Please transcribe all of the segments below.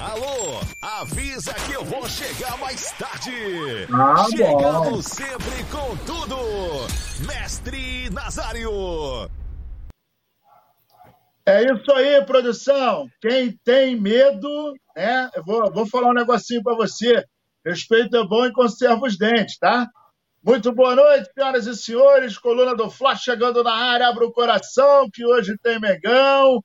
Alô, avisa que eu vou chegar mais tarde. Ah, Chegando bom. sempre com tudo. Mestre Nazário. É isso aí, produção. Quem tem medo, né? Eu vou, vou falar um negocinho para você. Respeito é bom e conserva os dentes, tá? Muito boa noite, senhoras e senhores. Coluna do Fla chegando na área. Abra o coração, que hoje tem Megão.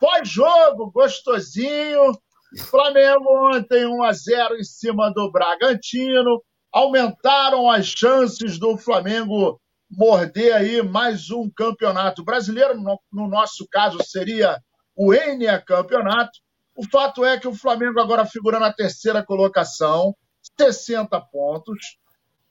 Pós-jogo, gostosinho. Flamengo ontem 1 a 0 em cima do Bragantino. Aumentaram as chances do Flamengo morder aí mais um campeonato brasileiro. No, no nosso caso, seria o Enia Campeonato. O fato é que o Flamengo agora figura na terceira colocação, 60 pontos.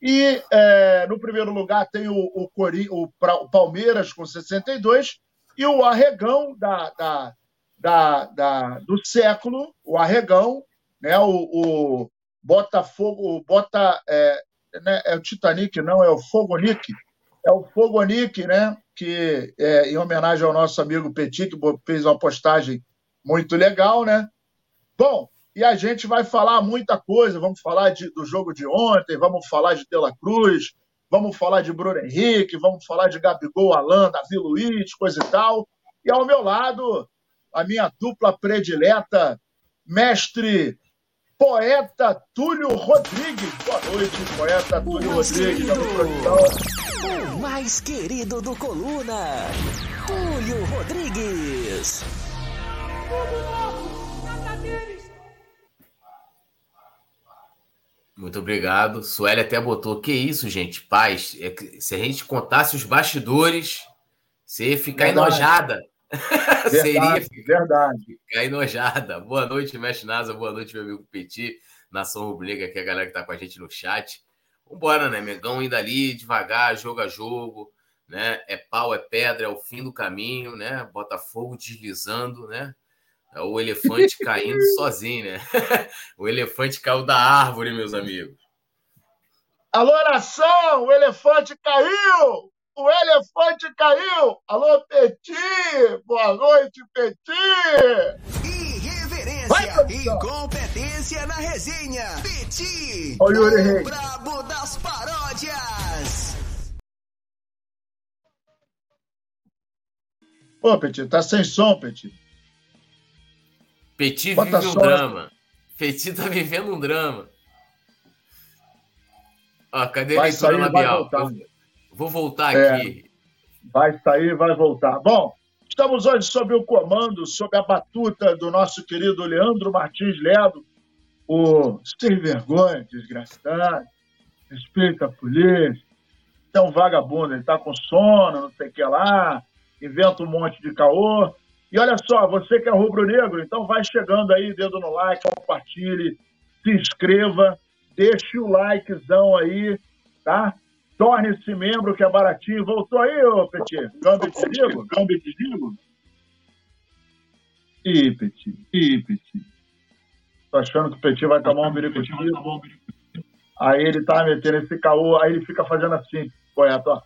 E é, no primeiro lugar tem o, o, Cori, o, o, Palmeiras com 62 e o Arregão da, da, da, da do século, o Arregão, né, o, o Botafogo, o Bota, é, né, é o Titanic, não, é o Fogonic, é o Fogonic, né, que é, em homenagem ao nosso amigo Petit, que fez uma postagem muito legal, né? Bom, e a gente vai falar muita coisa. Vamos falar de, do jogo de ontem, vamos falar de Dela Cruz, vamos falar de Bruno Henrique, vamos falar de Gabigol, Alain, Davi Luiz, coisa e tal. E ao meu lado, a minha dupla predileta, mestre poeta Túlio Rodrigues. Boa noite, poeta o Túlio Rodrigues. Querido, o mais querido do Coluna, Túlio Rodrigues. Muito obrigado. Sueli até botou. Que isso, gente? Paz. É que, se a gente contasse os bastidores, você ia ficar Verdade. enojada. Verdade, Seria verdade. ficar enojada. Boa noite, Mestre Nasa. Boa noite, meu amigo Petit. Nação Rubro-Negra, que é a galera que tá com a gente no chat. Vambora, né? Megão indo ali, devagar, jogo a jogo. Né? É pau, é pedra, é o fim do caminho, né? Botafogo deslizando, né? É o elefante caindo sozinho, né? o elefante caiu da árvore, meus amigos. Alô, nação! O elefante caiu! O elefante caiu! Alô, Petit! Boa noite, Petit! Irreverência Vai, e competência na resenha. Petit, Yuri o Reis. brabo das paródias. Pô, Petit, tá sem som, Petit. Petit Bota vive um drama. Petit tá vivendo um drama. Ó, cadê a Vai leitura sair, vai labial? voltar. Eu vou voltar É. aqui. Vai sair, vai voltar. Bom, estamos hoje sob o comando, sob a batuta do nosso querido Leandro Martins Ledo, o sem vergonha, desgraçado, respeita a polícia, é um vagabundo, ele tá com sono, não sei o que lá, inventa um monte de caô. E olha só, você que é rubro-negro, então vai chegando aí, dedo no like, compartilhe, se inscreva, deixe o likezão aí, tá? Torne-se membro, que é baratinho. Voltou aí, ô Petit? Ligo? Câmbio de ligo? Ih, Petit. Ih, Petit. Tô achando que o Petit vai tomar um biricutivo. Aí ele tá metendo esse caô, aí ele fica fazendo assim, poeta, ó.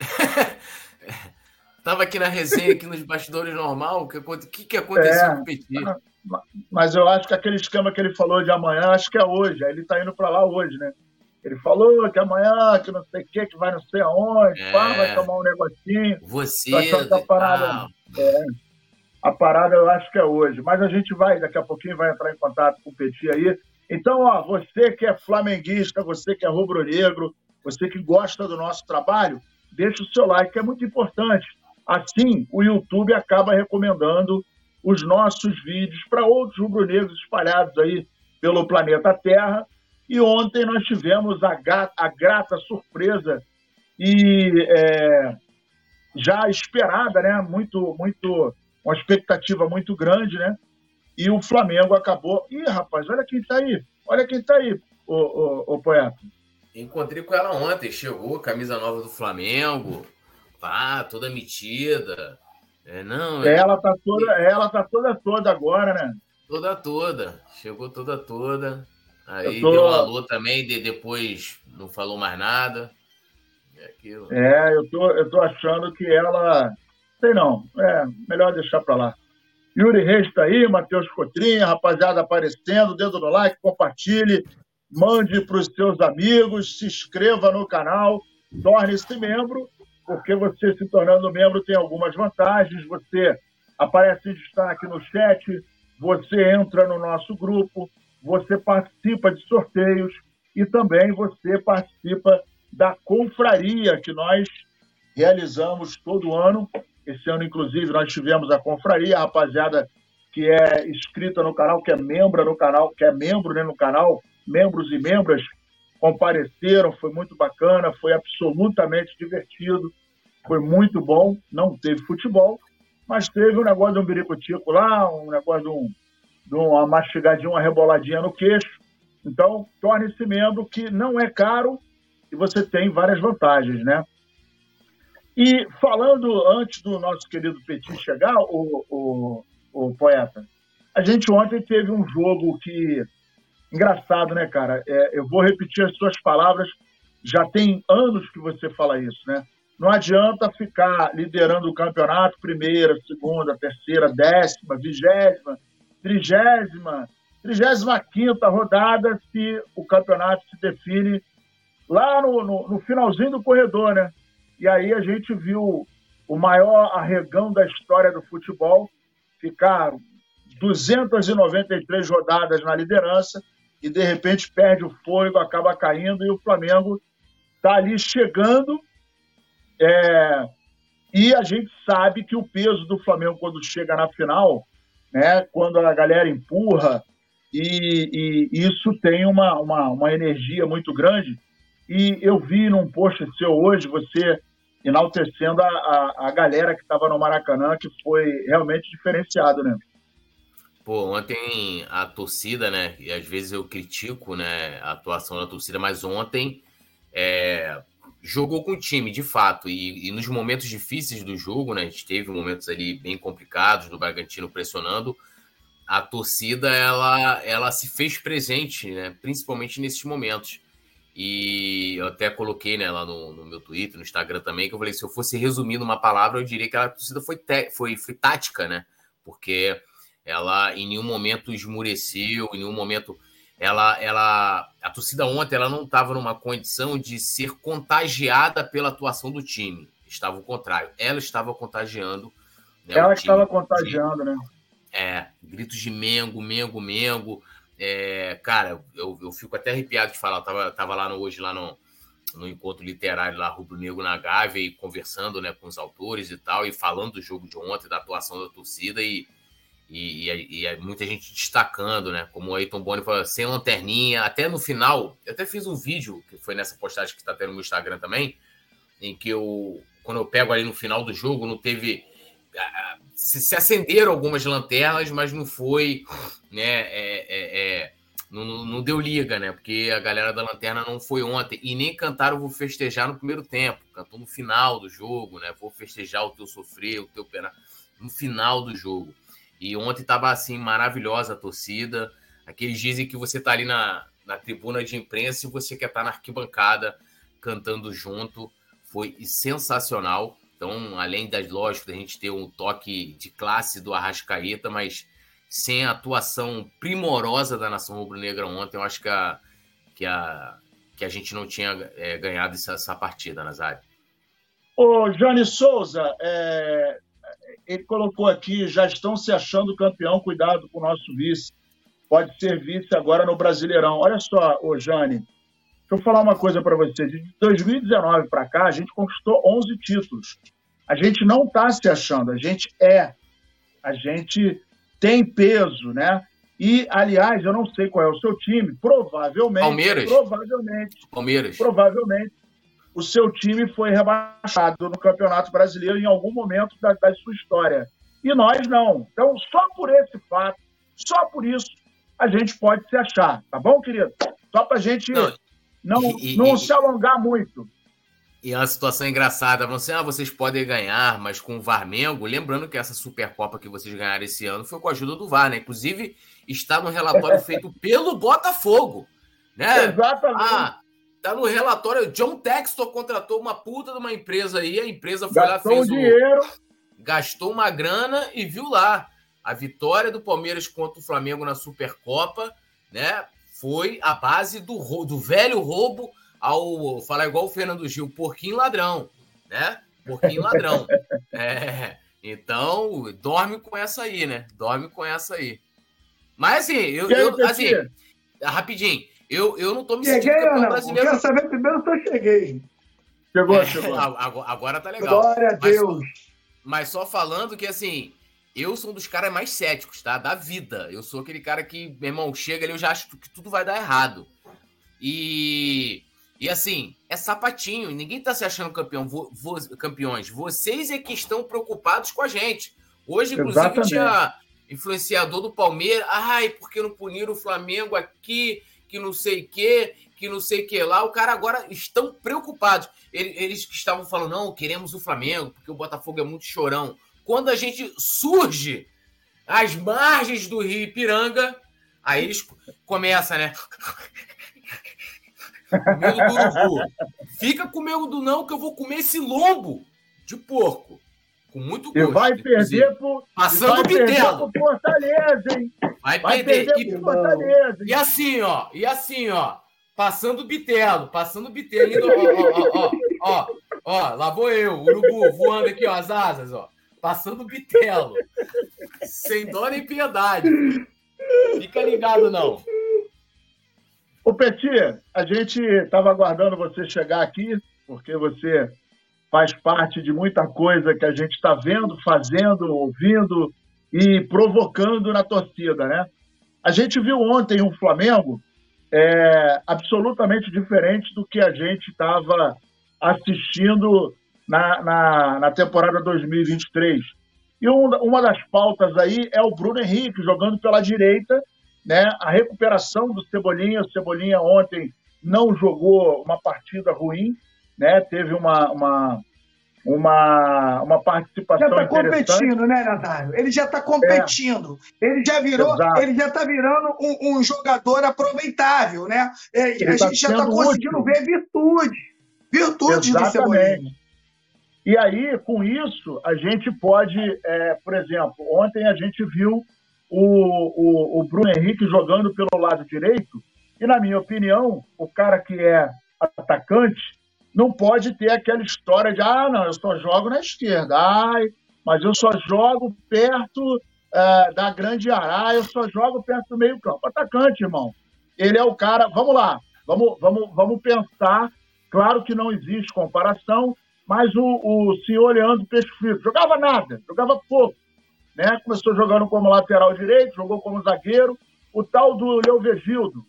Tava aqui na resenha, aqui nos bastidores normal. O que, que, que aconteceu É. com o Petit? Mas eu acho que aquele esquema que ele falou de amanhã, acho que é hoje. Aí ele tá indo pra lá hoje, né? Ele falou que amanhã, que não sei o que, que vai não sei aonde, É. pá, vai tomar um negocinho. Você. Que a parada- Ah, A parada eu acho que é hoje. Mas a gente vai, daqui a pouquinho, vai entrar em contato com o Petit aí. Então, ó, você que é flamenguista, você que é rubro-negro, você que gosta do nosso trabalho, deixa o seu like, que é muito importante. Assim, o YouTube acaba recomendando os nossos vídeos para outros rubro-negros espalhados aí pelo planeta Terra. E ontem nós tivemos a, a grata surpresa e é, já esperada, né? Muito, muito, uma expectativa muito grande, né? E o Flamengo acabou. Ih, rapaz, olha quem tá aí. Olha quem tá aí, o, o, o poeta. Encontrei com ela ontem. Chegou, camisa nova do Flamengo. Pá, toda metida. É, não, é Ela tá toda, ela tá toda toda agora, né? toda, toda. Chegou toda, toda. Aí tô- deu um alô também, de, depois não falou mais nada. É aquilo. É, eu tô, eu tô achando que ela. Sei não. É, melhor deixar pra lá. Yuri Reis está aí, Matheus Cotrinha, rapaziada aparecendo, dedo no like, compartilhe, mande para os seus amigos, se inscreva no canal, torne-se membro, porque você se tornando membro tem algumas vantagens, você aparece em destaque no chat, você entra no nosso grupo, você participa de sorteios e também você participa da confraria que nós realizamos todo ano. Esse ano, inclusive, nós tivemos a confraria, a rapaziada que é inscrita no canal, que é membro no canal, que é membro né, no canal, membros e membras compareceram, foi muito bacana, foi absolutamente divertido, foi muito bom. Não teve futebol, mas teve um negócio de um biricutico lá, um negócio de, um, de uma mastigadinha, uma reboladinha no queixo. Então, torne-se membro, que não é caro e você tem várias vantagens, né? E falando antes do nosso querido Petit chegar, o, o, o poeta, a gente ontem teve um jogo que. Engraçado, né, cara? É, eu vou repetir as suas palavras, já tem anos que você fala isso, né? Não adianta ficar liderando o campeonato, primeira, segunda, terceira, décima, vigésima, trigésima, trigésima quinta rodada, se o campeonato se define lá no, no, no finalzinho do corredor, né? E aí a gente viu o maior arregão da história do futebol ficar 293 rodadas na liderança e de repente perde o fôlego, acaba caindo e o Flamengo está ali chegando é, e a gente sabe que o peso do Flamengo quando chega na final, né, quando a galera empurra, e, e isso tem uma, uma, uma, energia muito grande. E eu vi num post seu hoje você enaltecendo a, a, a galera que estava no Maracanã, que foi realmente diferenciado, né? Pô, ontem a torcida, né? E às vezes eu critico né, a atuação da torcida, mas ontem é, jogou com o time, de fato, e, e, nos momentos difíceis do jogo, né, a gente teve momentos ali bem complicados do Bragantino pressionando, a torcida ela, ela se fez presente, né, principalmente nesses momentos. E eu até coloquei né, lá no, no, meu Twitter, no Instagram também, que eu falei: se eu fosse resumir numa palavra, eu diria que a torcida foi, foi, foi tática, né? Porque ela em nenhum momento esmureceu, em nenhum momento ela, ela, a torcida ontem ela não estava numa condição de ser contagiada pela atuação do time. Estava o contrário. Ela estava contagiando. Né, ela estava contagiando, né? É, gritos de Mengo, Mengo, Mengo. É, cara, eu, eu fico até arrepiado de falar. Eu tava, tava lá no, hoje lá no, no encontro literário lá, Rubro Negro na Gávea, e conversando né, com os autores e tal, e falando do jogo de ontem, da atuação da torcida, e e, e, e muita gente destacando, né? Como o Aiton Boni falou, sem lanterninha. Até no final, eu até fiz um vídeo, que foi nessa postagem que está tendo no Instagram também, em que eu, quando eu pego ali no final do jogo, não teve. Se, se acenderam algumas lanternas, mas não foi, né? É, é, é, não, não, deu liga, né? Porque a galera da lanterna não foi ontem. E nem cantaram Vou Festejar no primeiro tempo. Cantou no final do jogo, né? Vou festejar o teu sofrer, o teu pena. No final do jogo. E ontem estava assim, maravilhosa a torcida. Aqueles dizem que você está ali na, na tribuna de imprensa e você quer estar tá na arquibancada cantando junto. Foi sensacional. Então, além das lógicas, da gente ter um toque de classe do Arrascaeta, mas sem a atuação primorosa da nação rubro-negra ontem, eu acho que a, que a, que a gente não tinha é, ganhado essa, essa partida, Nazário. Ô, Johnny Souza, é, ele colocou aqui, já estão se achando campeão, cuidado com o nosso vice. Pode ser vice agora no Brasileirão. Olha só, ô Jane, deixa eu falar uma coisa para você. De 2019 para cá, a gente conquistou 11 títulos. A gente não está se achando, a gente é. A gente tem peso, né? E, aliás, eu não sei qual é o seu time, provavelmente. Palmeiras. Provavelmente. Palmeiras. Provavelmente o seu time foi rebaixado no Campeonato Brasileiro em algum momento da, da sua história. E nós não. Então, só por esse fato, só por isso, a gente pode se achar, tá bom, querido? Só para a gente não, não, e, não e, se alongar muito. E é uma situação engraçada, você, ah, vocês podem ganhar, mas com o Varmengo, lembrando que essa Supercopa que vocês ganharam esse ano foi com a ajuda do VAR, né? Inclusive, está no relatório feito pelo Botafogo. Né? Exatamente. Ah, Tá no relatório. John Textor contratou uma puta de uma empresa aí. A empresa foi gastou lá, fez um dinheiro. O... Gastou uma grana e viu lá. A vitória do Palmeiras contra o Flamengo na Supercopa, né? Foi a base do, do velho roubo ao falar igual o Fernando Gil, porquinho ladrão, né? Porquinho ladrão. É, então, dorme com essa aí, né? Dorme com essa aí. Mas assim, eu, eu assim, rapidinho, eu, eu não tô me sentindo cheguei, campeão brasileiro. Quero saber primeiro se eu cheguei. Chegou, é, chegou. Agora tá legal. Glória a Deus. Mas, mas só falando que assim, eu sou um dos caras mais céticos, tá? Da vida. Eu sou aquele cara que, meu irmão, chega ali, eu já acho que tudo vai dar errado. E e assim, é sapatinho, ninguém tá se achando campeão, vo, vo, campeões. Vocês é que estão preocupados com a gente. Hoje, inclusive, Exatamente. tinha influenciador do Palmeiras. Ai, porque não puniram o Flamengo aqui, que não sei o quê, que não sei o que lá. O cara agora estão preocupados. Eles estavam falando, não, queremos o Flamengo, porque o Botafogo é muito chorão. Quando a gente surge às margens do Rio Ipiranga, aí eles começam, né? Medo do urubu. Fica com medo do não, que eu vou comer esse lombo de porco. Com muito gosto. E vai perder por. Passando o bitelo. Fortaleza, hein? Vai, vai perder. perder e, Fortaleza, e assim, ó. E assim, ó. Passando o bitelo. Passando o bitelo. ó, ó, ó, ó, ó. Lá vou eu, urubu, voando aqui, ó, as asas, ó. Passando o bitelo. Sem dó nem piedade. Fica ligado, não. Ô, Peti, a gente estava aguardando você chegar aqui, porque você faz parte de muita coisa que a gente está vendo, fazendo, ouvindo e provocando na torcida, né? A gente viu ontem um Flamengo é, absolutamente diferente do que a gente estava assistindo na, na, na, temporada 2023. E um, uma das pautas aí é o Bruno Henrique jogando pela direita né? A recuperação do Cebolinha, o Cebolinha ontem não jogou uma partida ruim, né? Teve uma, uma, uma, uma participação já está competindo, né, Natália? Ele já está competindo. É. Ele já virou, Exato. ele já está virando um, um, jogador aproveitável, né? É, a tá gente já está conseguindo útil. ver virtude, virtudes Exatamente. do Cebolinha. E aí, com isso, a gente pode, é, por exemplo, ontem a gente viu o, o, o Bruno Henrique jogando pelo lado direito, e na minha opinião, o cara que é atacante não pode ter aquela história de ah, não, eu só jogo na esquerda, ai, mas eu só jogo perto uh, da grande área, eu só jogo perto do meio campo. Atacante, irmão. Ele é o cara, vamos lá, vamos, vamos, vamos pensar, claro que não existe comparação, mas o, o senhor Leandro Peixe Frito jogava nada, jogava pouco né? Começou jogando como lateral direito, jogou como zagueiro. O tal do Leovegildo,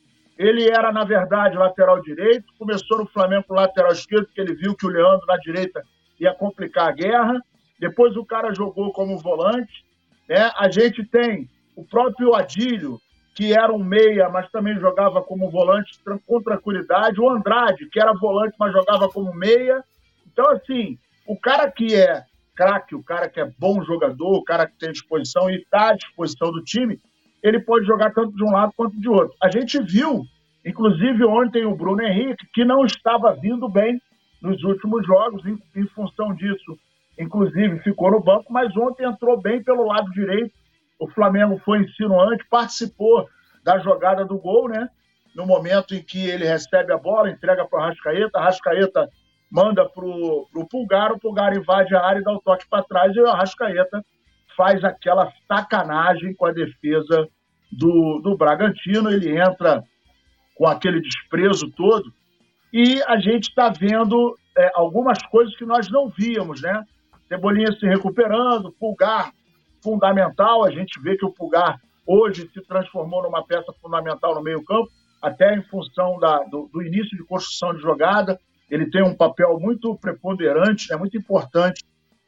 ele era, na verdade, lateral direito, começou no Flamengo com lateral esquerdo, porque ele viu que o Leandro na direita ia complicar a guerra. Depois o cara jogou como volante. Né? A gente tem o próprio Adílio, que era um meia, mas também jogava como volante com tranquilidade. O Andrade, que era volante, mas jogava como meia. Então, assim, o cara que é craque, o cara que é bom jogador, o cara que tem disposição e está à disposição do time, ele pode jogar tanto de um lado quanto de outro. A gente viu, inclusive ontem, o Bruno Henrique, que não estava vindo bem nos últimos jogos, em, em função disso, inclusive ficou no banco, mas ontem entrou bem pelo lado direito. O Flamengo foi insinuante, participou da jogada do gol, né? No momento em que ele recebe a bola, entrega para o Arrascaeta, Arrascaeta manda pro, pro Pulgar, o Pulgar invade a área e dá o toque para trás e o Arrascaeta faz aquela sacanagem com a defesa do, do Bragantino, ele entra com aquele desprezo todo e a gente está vendo é, algumas coisas que nós não víamos, né? Cebolinha se recuperando, Pulgar fundamental, a gente vê que o Pulgar hoje se transformou numa peça fundamental no meio campo, até em função da, do, do início de construção de jogada, ele tem um papel muito preponderante, é muito importante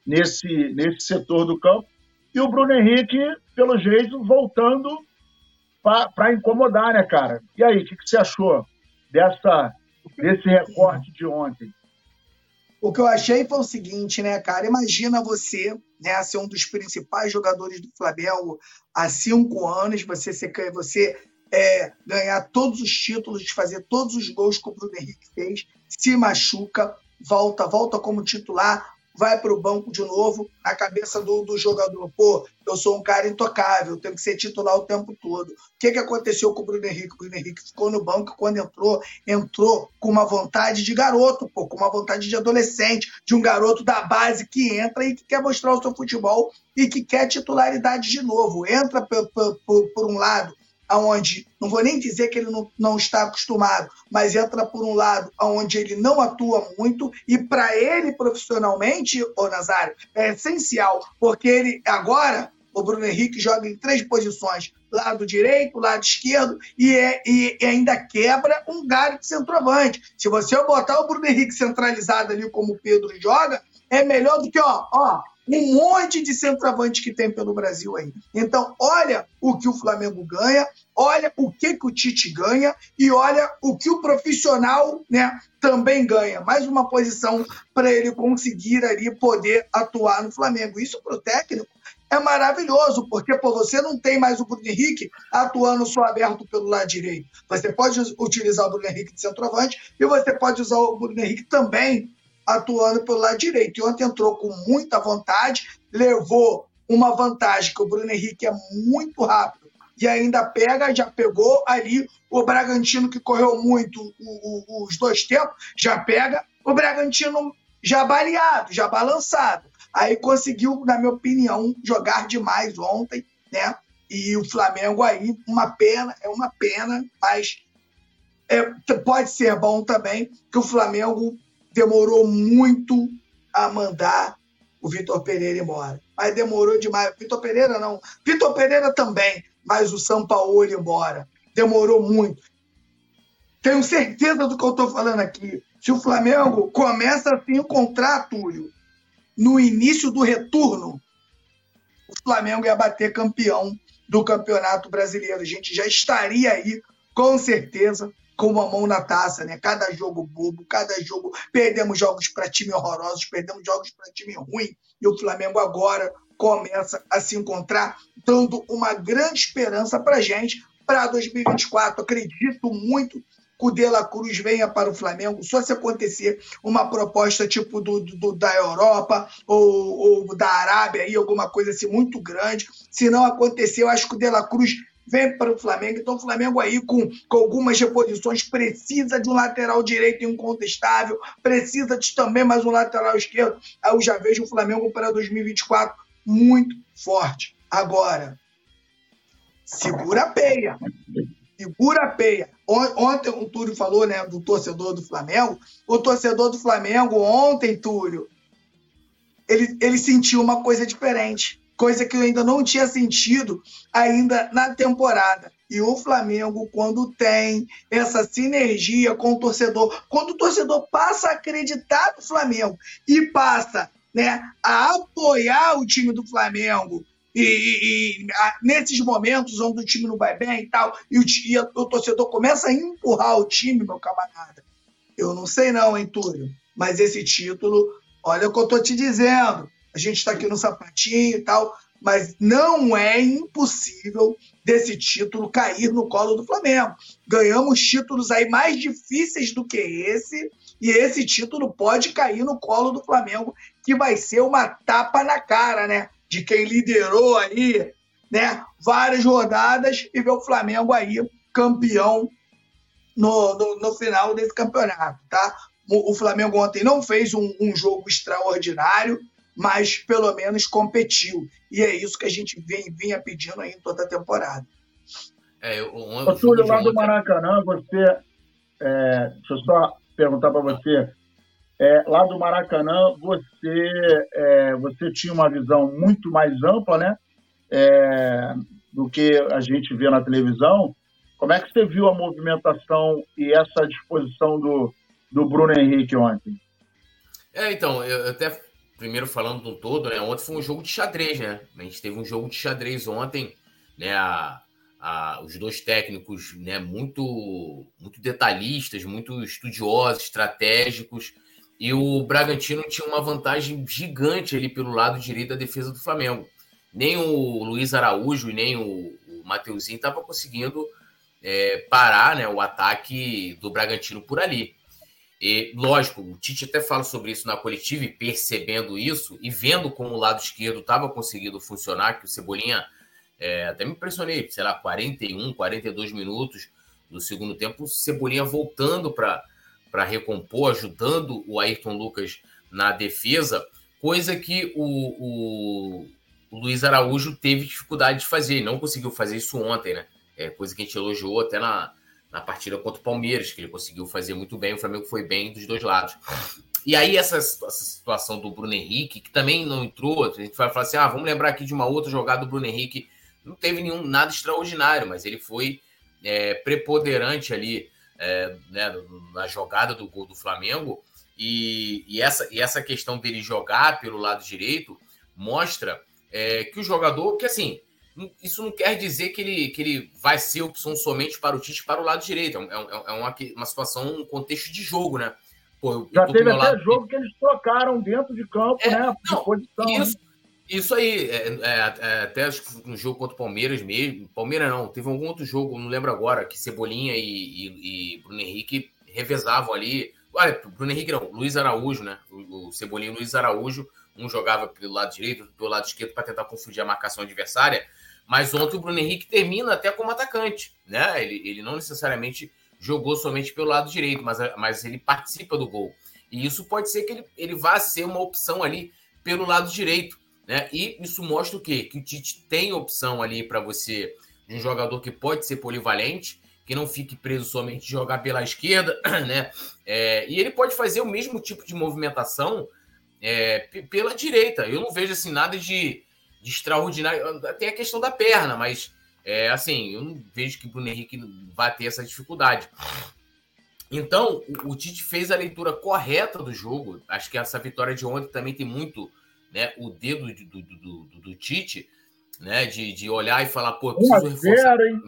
nesse, nesse setor do campo. E o Bruno Henrique, pelo jeito, voltando para incomodar, né, cara? E aí, o que, que você achou dessa, desse recorte de ontem? O que eu achei foi o seguinte, né, cara? Imagina você, né, ser um dos principais jogadores do Flamengo há cinco anos, você ser, você é, ganhar todos os títulos, fazer todos os gols que o Bruno Henrique fez, se machuca, volta, volta como titular, vai para o banco de novo, na cabeça do, do, jogador. Pô, eu sou um cara intocável, tenho que ser titular o tempo todo. O que, que aconteceu com o Bruno Henrique? O Bruno Henrique ficou no banco quando entrou, entrou com uma vontade de garoto, pô, com uma vontade de adolescente, de um garoto da base que entra e que quer mostrar o seu futebol e que quer titularidade de novo. Entra por, por, um lado aonde não vou nem dizer que ele não, não está acostumado, mas entra por um lado aonde ele não atua muito e para ele profissionalmente, o Nazário, é essencial, porque ele agora o Bruno Henrique joga em três posições, lado direito, lado esquerdo, e, é, e, e, ainda quebra um galho de centroavante. Se você botar o Bruno Henrique centralizado ali como o Pedro joga, é melhor do que, ó, ó, um monte de centroavante que tem pelo Brasil aí. Então, olha o que o Flamengo ganha, olha o que, que o Tite ganha e olha o que o profissional né, também ganha. Mais uma posição para ele conseguir ali poder atuar no Flamengo. Isso para o técnico é maravilhoso, porque pô, você não tem mais o Bruno Henrique atuando só aberto pelo lado direito. Você pode utilizar o Bruno Henrique de centroavante e você pode usar o Bruno Henrique também atuando pelo lado direito. E ontem entrou com muita vontade, levou uma vantagem que o Bruno Henrique é muito rápido e ainda pega, já pegou ali o Bragantino que correu muito o, o, os dois tempos, já pega o Bragantino já baleado, já balançado. Aí conseguiu, na minha opinião, jogar demais ontem, né? E o Flamengo aí, uma pena, é uma pena, mas é, pode ser bom também que o Flamengo demorou muito a mandar o Vitor Pereira embora. Mas demorou demais. Vitor Pereira não. Vitor Pereira também, mas o São Paulo embora. Demorou muito. Tenho certeza do que eu estou falando aqui. Se o Flamengo começa assim o contrato, Túlio, no início do retorno, o Flamengo ia bater campeão do Campeonato Brasileiro. A gente já estaria aí, com certeza, com uma mão na taça, né? Cada jogo bobo, cada jogo. Perdemos jogos para time horrorosos, perdemos jogos para time ruim. E o Flamengo agora começa a se encontrar, dando uma grande esperança para gente para 2024. Acredito muito que o De La Cruz venha para o Flamengo, só se acontecer uma proposta tipo do, do da Europa ou, ou, da Arábia, aí, alguma coisa assim muito grande. Se não acontecer, eu acho que o De La Cruz vem para o Flamengo. Então, o Flamengo aí, com, com algumas reposições, precisa de um lateral direito incontestável, precisa de também mais um lateral esquerdo. Aí eu já vejo o Flamengo para 2024 muito forte. Agora, segura a peia. Segura a peia. Ontem o Túlio falou né, do torcedor do Flamengo. O torcedor do Flamengo, ontem, Túlio, ele, ele sentiu uma coisa diferente coisa que eu ainda não tinha sentido ainda na temporada. E o Flamengo, quando tem essa sinergia com o torcedor, quando o torcedor passa a acreditar no Flamengo e passa né, a apoiar o time do Flamengo, e, e, e a, nesses momentos onde o time não vai bem e tal, e o, e o torcedor começa a empurrar o time, meu camarada. Eu não sei não, hein, Túlio, mas esse título, olha o que eu tô te dizendo, a gente está aqui no sapatinho e tal, mas não é impossível desse título cair no colo do Flamengo. Ganhamos títulos aí mais difíceis do que esse, e esse título pode cair no colo do Flamengo, que vai ser uma tapa na cara, né? De quem liderou aí, né? Várias rodadas e ver o Flamengo aí campeão no, no, no final desse campeonato, tá? O, Flamengo ontem não fez um, um jogo extraordinário, mas pelo menos competiu. E é isso que a gente vem, vinha pedindo aí em toda a temporada. É, o, o, o Túlio, lá do Maracanã, você. É, deixa eu só perguntar para você. É, lá do Maracanã, você, é, você tinha uma visão muito mais ampla, né? É, do que a gente vê na televisão. Como é que você viu a movimentação e essa disposição do, do Bruno Henrique ontem? É, então, eu até primeiro falando do todo, né? Ontem foi um jogo de xadrez, né? A gente teve um jogo de xadrez ontem, né? A, a, os dois técnicos, né? Muito, muito detalhistas, muito estudiosos, estratégicos. E o Bragantino tinha uma vantagem gigante ali pelo lado direito da defesa do Flamengo. Nem o Luiz Araújo e nem o, o Mateuzinho estavam conseguindo é, parar né, o ataque do Bragantino por ali. E, lógico, o Tite até fala sobre isso na coletiva e percebendo isso e vendo como o lado esquerdo estava conseguindo funcionar, que o Cebolinha é, até me impressionei, sei lá, 41, 42 minutos do segundo tempo, o Cebolinha voltando para recompor, ajudando o Ayrton Lucas na defesa, coisa que o, o, o Luiz Araújo teve dificuldade de fazer, não conseguiu fazer isso ontem, né? É coisa que a gente elogiou até na, na partida contra o Palmeiras, que ele conseguiu fazer muito bem, o Flamengo foi bem dos dois lados. E aí, essa, essa situação do Bruno Henrique, que também não entrou, a gente vai falar assim: ah, vamos lembrar aqui de uma outra jogada do Bruno Henrique não teve nenhum nada extraordinário, mas ele foi é, preponderante ali é, né, na jogada do gol do Flamengo. E, e, essa, e essa questão dele jogar pelo lado direito mostra é, que o jogador, que assim, isso não quer dizer que ele, que ele vai ser opção somente para o Tite para o lado direito. É, é, é uma, uma situação, um contexto de jogo, né? Pô, Já teve até lado... jogo que eles trocaram dentro de campo, é, né? Não, posição, isso, né? Isso aí, é, é, é, até acho que no jogo contra o Palmeiras mesmo. Palmeiras não, teve algum outro jogo, não lembro agora, que Cebolinha e, e, e Bruno Henrique revezavam ali. Olha, Bruno Henrique não, Luiz Araújo, né? O, o Cebolinha e Luiz Araújo, um jogava pelo lado direito, pelo lado esquerdo para tentar confundir a marcação adversária. Mas ontem o Bruno Henrique termina até como atacante, né? Ele, ele não necessariamente jogou somente pelo lado direito, mas, mas ele participa do gol. E isso pode ser que ele, ele vá ser uma opção ali pelo lado direito. Né? E isso mostra o quê? Que o Tite tem opção ali para você de um jogador que pode ser polivalente, que não fique preso somente de jogar pela esquerda, né? É, e ele pode fazer o mesmo tipo de movimentação é, pela direita. Eu não vejo assim nada de, de extraordinário. Tem a questão da perna, mas é, assim, eu não vejo que o Bruno Henrique vai ter essa dificuldade. Então, o, o Tite fez a leitura correta do jogo. Acho que essa vitória de ontem também tem muito né, o dedo do, do, do, do Tite, né, de, de olhar e falar, pô, preciso reforçar. Hein?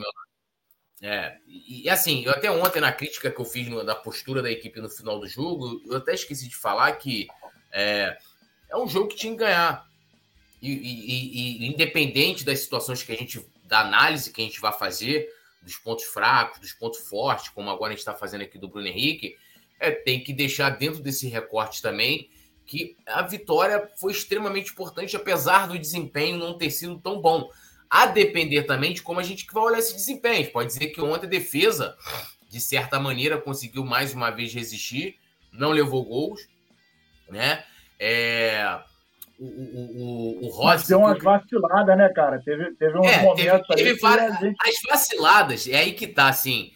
É, e, e, assim, eu até ontem, na crítica que eu fiz no, da postura da equipe no final do jogo, eu até esqueci de falar que é, é um jogo que tinha que ganhar. E, e, e, independente das situações que a gente, da análise que a gente vai fazer, dos pontos fracos, dos pontos fortes, como agora a gente está fazendo aqui do Bruno Henrique, é, tem que deixar dentro desse recorte também que a vitória foi extremamente importante, apesar do desempenho não ter sido tão bom. A depender também de como a gente vai olhar esse desempenho. Pode dizer que ontem a defesa, de certa maneira, conseguiu mais uma vez resistir, não levou gols, né? É, o, o, o, o Rossi. Deu umas vaciladas, né, cara? Teve, teve uns é, momentos teve, teve várias, gente... As vaciladas, é aí que tá, assim.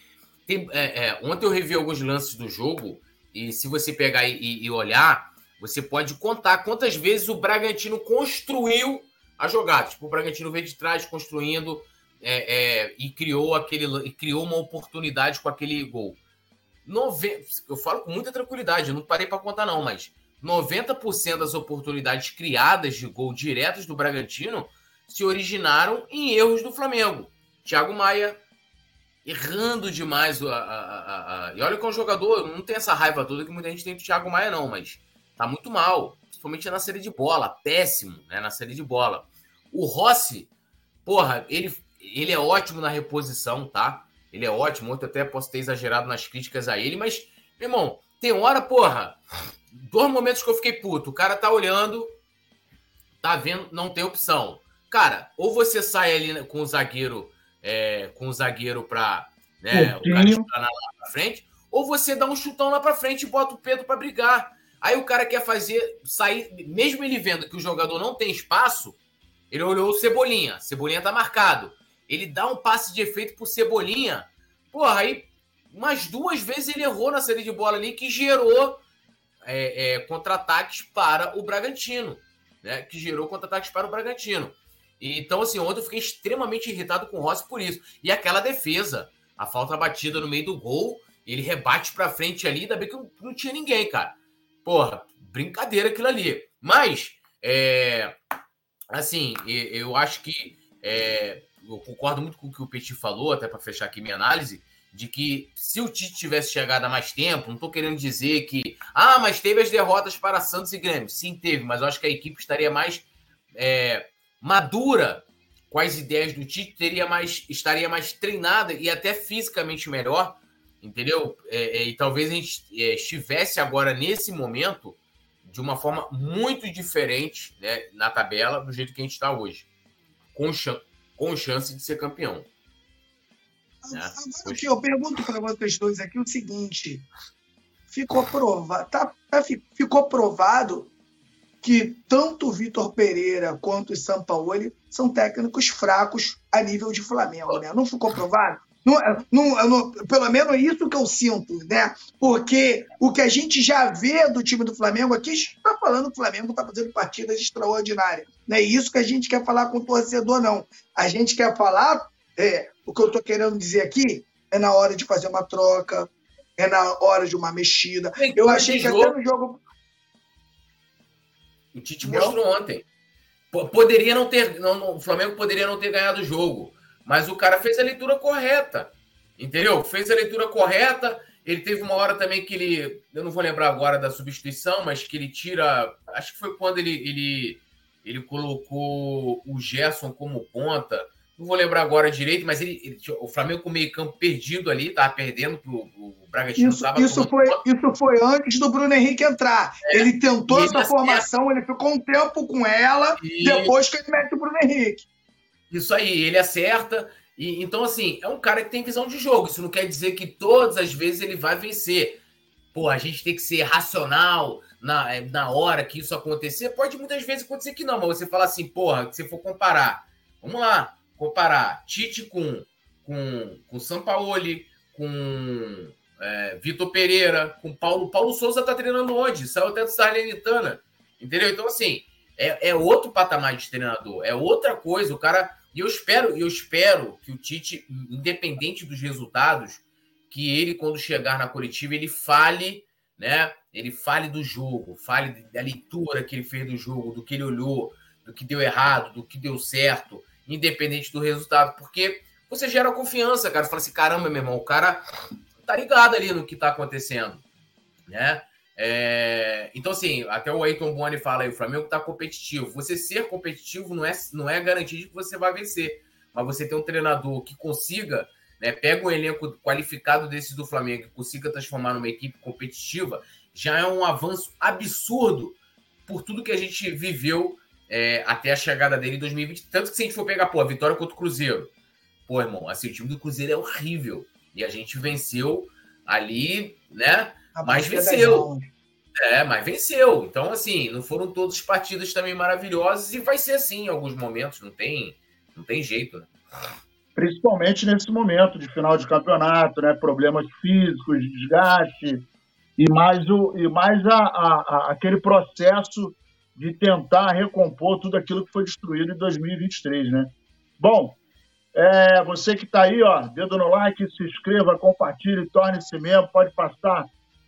Tem, é, é, ontem eu revi alguns lances do jogo, e se você pegar e, e olhar, você pode contar quantas vezes o Bragantino construiu a jogada. Tipo, o Bragantino veio de trás construindo é, é, e criou aquele e criou uma oportunidade com aquele gol. Nove... Eu falo com muita tranquilidade, eu não parei para contar, não, mas 90% das oportunidades criadas de gol diretos do Bragantino se originaram em erros do Flamengo. Thiago Maia errando demais. A, a, a... E olha que é um jogador, não tem essa raiva toda que muita gente tem do Thiago Maia, não, mas tá muito mal, principalmente na série de bola, péssimo, né, na série de bola. O Rossi, porra, ele, ele é ótimo na reposição, tá? Ele é ótimo, ontem até posso ter exagerado nas críticas a ele, mas, meu irmão, tem hora, porra, dois momentos que eu fiquei puto, o cara tá olhando, tá vendo, não tem opção. Cara, ou você sai ali com o zagueiro, é, com o zagueiro pra, né, o cara chutar lá pra frente, ou você dá um chutão lá pra frente e bota o Pedro para brigar. Aí o cara quer fazer, sair, mesmo ele vendo que o jogador não tem espaço, ele olhou o Cebolinha. Cebolinha tá marcado. Ele dá um passe de efeito pro Cebolinha. Porra, aí umas duas vezes ele errou na série de bola ali que gerou é, é, contra-ataques para o Bragantino. Né? Que gerou contra-ataques para o Bragantino. E, então, assim, ontem eu fiquei extremamente irritado com o Rossi por isso. E aquela defesa, a falta batida no meio do gol, ele rebate para frente ali, ainda bem que não tinha ninguém, cara. Porra, brincadeira aquilo ali. Mas, é, assim, eu acho que é, eu concordo muito com o que o Petit falou, até para fechar aqui minha análise, de que se o Tite tivesse chegado há mais tempo, não estou querendo dizer que, ah, mas teve as derrotas para Santos e Grêmio. Sim, teve, mas eu acho que a equipe estaria mais é, madura com as ideias do Tite, teria mais, estaria mais treinada e até fisicamente melhor entendeu? É, é, e talvez a gente é, estivesse agora nesse momento de uma forma muito diferente né, na tabela do jeito que a gente está hoje, com, chan com chance de ser campeão. Né? Agora, eu pergunto para vocês dois aqui o seguinte: ficou provado, tá, tá, ficou provado que tanto o Vitor Pereira quanto o Sampaoli são técnicos fracos a nível de Flamengo, né? Não ficou provado? Não, não, não, pelo menos é isso que eu sinto, né? Porque o que a gente já vê do time do Flamengo aqui, está falando que o Flamengo está fazendo partidas extraordinárias. Não é isso que a gente quer falar com o torcedor, não. A gente quer falar, é, o que eu estou querendo dizer aqui, é na hora de fazer uma troca, é na hora de uma mexida. Eu achei que até no jogo. O Tite mostrou ontem. Poderia não ter. Não, o Flamengo poderia não ter ganhado o jogo. Mas o cara fez a leitura correta. Entendeu? Fez a leitura correta. Ele teve uma hora também que ele. Eu não vou lembrar agora da substituição, mas que ele tira. Acho que foi quando ele, ele, ele colocou o Gerson como ponta. Não vou lembrar agora direito, mas ele, ele o Flamengo com o meio-campo perdido ali, tava perdendo pro, o Bragantino. Isso, isso, foi, isso foi antes do Bruno Henrique entrar. É, ele tentou essa formação, ele ficou um tempo com ela, e... depois que ele mete o Bruno Henrique. Isso aí, ele acerta. E, então, assim, é um cara que tem visão de jogo. Isso não quer dizer que todas as vezes ele vai vencer. Pô, a gente tem que ser racional na, é, na hora que isso acontecer. Pode muitas vezes acontecer que não, mas você fala assim, porra, se for comparar, vamos lá, comparar Tite com, com, com Sampaoli, com é, Vitor Pereira, com Paulo. Paulo Souza tá treinando onde? Saiu até do Salernitana. Entendeu? Então, assim, é, é outro patamar de treinador, é outra coisa. O cara e eu espero, eu espero que o Tite, independente dos resultados, que ele, quando chegar na coletiva, ele fale, né? Ele fale do jogo, fale da leitura que ele fez do jogo, do que ele olhou, do que deu errado, do que deu certo, independente do resultado, porque você gera confiança, cara. Fala assim, caramba, meu irmão, o cara tá ligado ali no que tá acontecendo, né? É, então, assim, até o Aiton Boni fala aí, o Flamengo está competitivo. Você ser competitivo não é, não é garantia de que você vai vencer. Mas você ter um treinador que consiga, né, pega um elenco qualificado desse do Flamengo, que consiga transformar numa equipe competitiva, já é um avanço absurdo por tudo que a gente viveu é, até a chegada dele em 2020. Tanto que se a gente for pegar, pô, a vitória contra o Cruzeiro. Pô, irmão, assim, o time do Cruzeiro é horrível. E a gente venceu ali, né? Mas venceu. É, mas venceu. Então, assim, não foram todas partidas também maravilhosas e vai ser assim em alguns momentos, não tem, não tem jeito, né? Principalmente nesse momento de final de campeonato, né? Problemas físicos, desgaste e mais, o, e mais a, a, a aquele processo de tentar recompor tudo aquilo que foi destruído em 2023, né? Bom, é, você que está aí, ó, dedo no like, se inscreva, compartilhe, torne-se membro, pode passar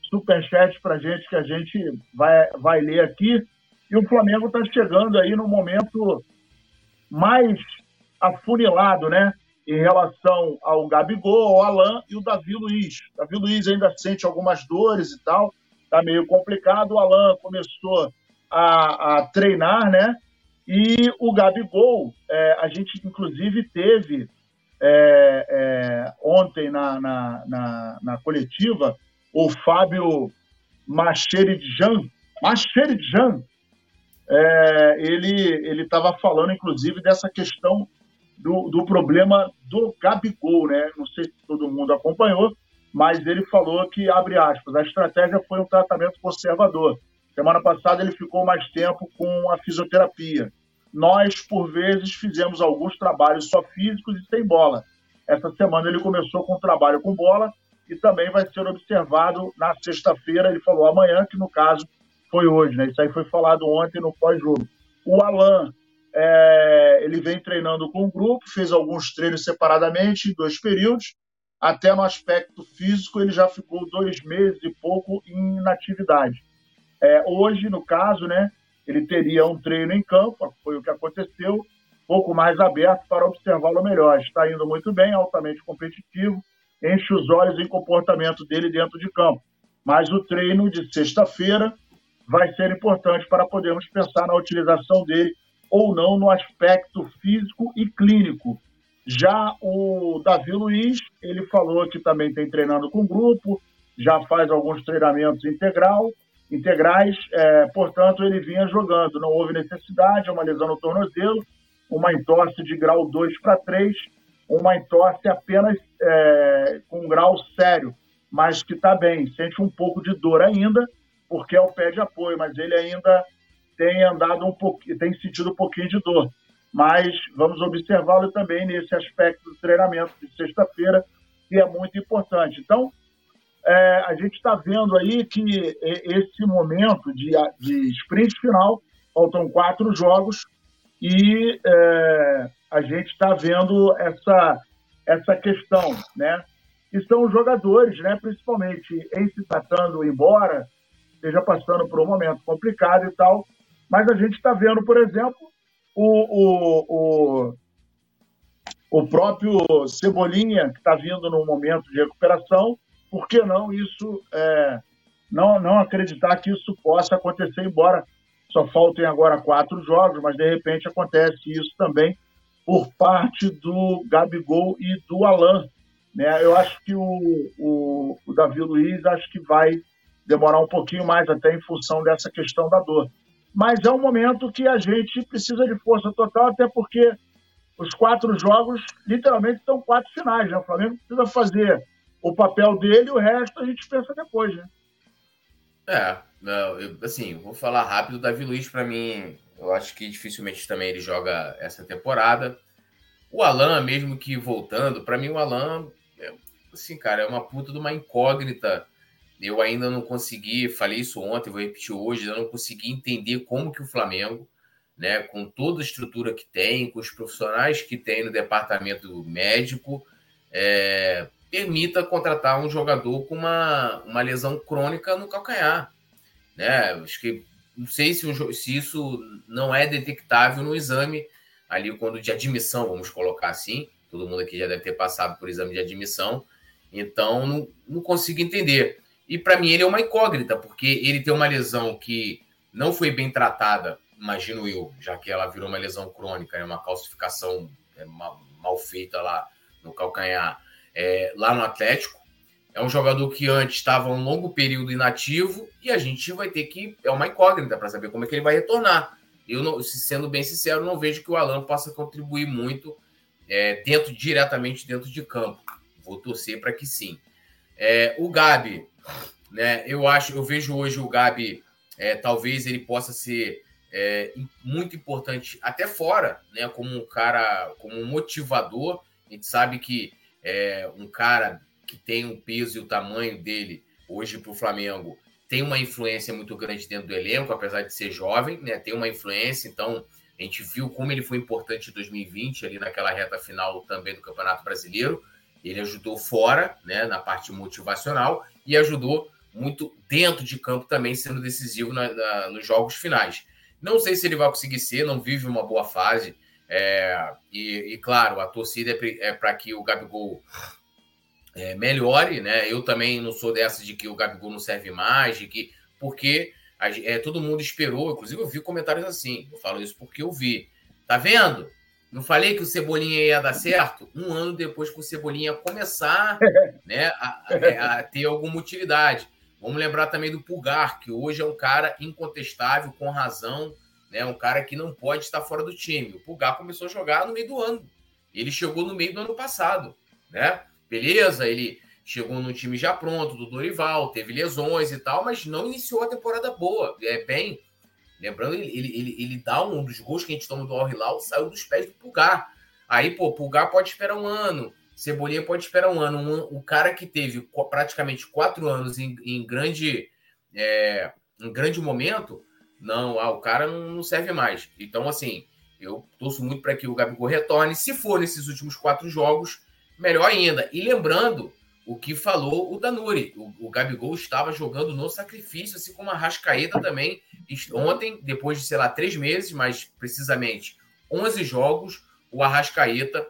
superchat para gente que a gente vai, vai ler aqui. E o Flamengo está chegando aí no momento mais afunilado, né? Em relação ao Gabigol, ao Alain e o Davi Luiz. Davi Luiz ainda sente algumas dores e tal, tá meio complicado. O Alain começou a, a treinar, né? E o Gabigol, é, a gente inclusive teve é, é, ontem na, na, na, na coletiva o Fábio Macheridjan, Macheridjan, é, ele estava falando, inclusive, dessa questão do, do problema do Gabigol, né? Não sei se todo mundo acompanhou, mas ele falou que, abre aspas, a estratégia foi um tratamento conservador. Semana passada ele ficou mais tempo com a fisioterapia. Nós, por vezes, fizemos alguns trabalhos só físicos e sem bola. Essa semana ele começou com um trabalho com bola e também vai ser observado na sexta-feira. Ele falou amanhã, que no caso foi hoje, né? Isso aí foi falado ontem no pós-jogo. O Alan, é, ele vem treinando com o grupo, fez alguns treinos separadamente, em dois períodos. Até no aspecto físico, ele já ficou dois meses e pouco em inatividade. É, hoje, no caso, né, ele teria um treino em campo, foi o que aconteceu, pouco mais aberto para observá-lo melhor. Está indo muito bem, altamente competitivo, enche os olhos em comportamento dele dentro de campo. Mas o treino de sexta-feira vai ser importante para podermos pensar na utilização dele ou não no aspecto físico e clínico. Já o Davi Luiz, ele falou que também tem treinando com grupo, já faz alguns treinamentos integral, integrais, é, portanto, ele vinha jogando. Não houve necessidade, é uma lesão no tornozelo, uma entorse de grau 2 para 3, uma entorse apenas é, com grau sério, mas que está bem, sente um pouco de dor ainda, porque é o pé de apoio, mas ele ainda tem andado um pouquinho, tem sentido um pouquinho de dor. Mas vamos observá-lo também nesse aspecto do treinamento de sexta-feira, que é muito importante. Então, é, a gente está vendo aí que esse momento de, de sprint final, faltam quatro jogos, e é, a gente está vendo essa, essa questão, né? E são os jogadores, né, principalmente em se tratando embora, esteja passando por um momento complicado e tal, mas a gente está vendo, por exemplo, o, o, o, o próprio Cebolinha, que está vindo num momento de recuperação, por que não isso, é, não, não acreditar que isso possa acontecer, embora só faltem agora quatro jogos, mas de repente acontece isso também por parte do Gabigol e do Alain. Né? Eu acho que o, o, o Davi Luiz acho que vai demorar um pouquinho mais até em função dessa questão da dor. Mas é um momento que a gente precisa de força total, até porque os quatro jogos literalmente são quatro finais. Né? O Flamengo precisa fazer o papel dele, o resto a gente pensa depois, né? É, eu, assim, vou falar rápido. Davi Luiz, para mim, eu acho que dificilmente também ele joga essa temporada. O Alan, mesmo que voltando, para mim o Alan, é, assim, cara, é uma puta de uma incógnita. Eu ainda não consegui, falei isso ontem, vou repetir hoje, eu não consegui entender como que o Flamengo, né, com toda a estrutura que tem, com os profissionais que tem no departamento médico, é, permita contratar um jogador com uma, uma lesão crônica no calcanhar. Né? Acho que não sei se, se isso não é detectável no exame ali quando de admissão, vamos colocar assim. Todo mundo aqui já deve ter passado por exame de admissão, então não, não consigo entender. E para mim ele é uma incógnita, porque ele tem uma lesão que não foi bem tratada, imagino eu, já que ela virou uma lesão crônica, é uma calcificação é, mal, mal feita lá no calcanhar é, lá no Atlético. É um jogador que antes estava um longo período inativo e a gente vai ter que. É uma incógnita para saber como é que ele vai retornar. Eu, não, sendo bem sincero, não vejo que o Alan possa contribuir muito é, dentro diretamente dentro de campo. Vou torcer para que sim. É, o Gabi, né? Eu acho, eu vejo hoje o Gabi, é, talvez ele possa ser é, muito importante até fora, né? Como um cara, como um motivador. A gente sabe que é, um cara que tem o peso e o tamanho dele hoje para o Flamengo tem uma influência muito grande dentro do elenco, apesar de ser jovem, né? Tem uma influência, então a gente viu como ele foi importante em 2020, ali naquela reta final também do Campeonato Brasileiro. Ele ajudou fora, né, na parte motivacional, e ajudou muito dentro de campo também, sendo decisivo na, na, nos jogos finais. Não sei se ele vai conseguir ser, não vive uma boa fase. É, e, e, claro, a torcida é para é que o Gabigol é, melhore, né? Eu também não sou dessa de que o Gabigol não serve mais, de que porque a, é, todo mundo esperou, inclusive eu vi comentários assim. Eu falo isso porque eu vi. Tá vendo? Não falei que o Cebolinha ia dar certo? Um ano depois que o Cebolinha começar né, a, a ter alguma utilidade. Vamos lembrar também do Pulgar, que hoje é um cara incontestável, com razão, né? Um cara que não pode estar fora do time. O Pulgar começou a jogar no meio do ano. Ele chegou no meio do ano passado, né? Beleza, ele chegou no time já pronto do Dorival, teve lesões e tal, mas não iniciou a temporada boa. É bem, lembrando, ele, ele, ele, ele dá um dos gols que a gente toma do Al Hilal, saiu dos pés do Pulgar. Aí, pô, Pulgar pode esperar um ano, Cebolinha pode esperar um ano. Um, o cara que teve praticamente quatro anos em, em grande, é, em grande momento, não, ah, o cara não serve mais. Então, assim, eu torço muito para que o Gabigol retorne. Se for nesses últimos quatro jogos, melhor ainda. E lembrando o que falou o Danuri, o, o Gabigol estava jogando no sacrifício, assim como a Rascaeta também. Ontem, depois de, sei lá, três meses, mas precisamente 11 jogos, o Arrascaeta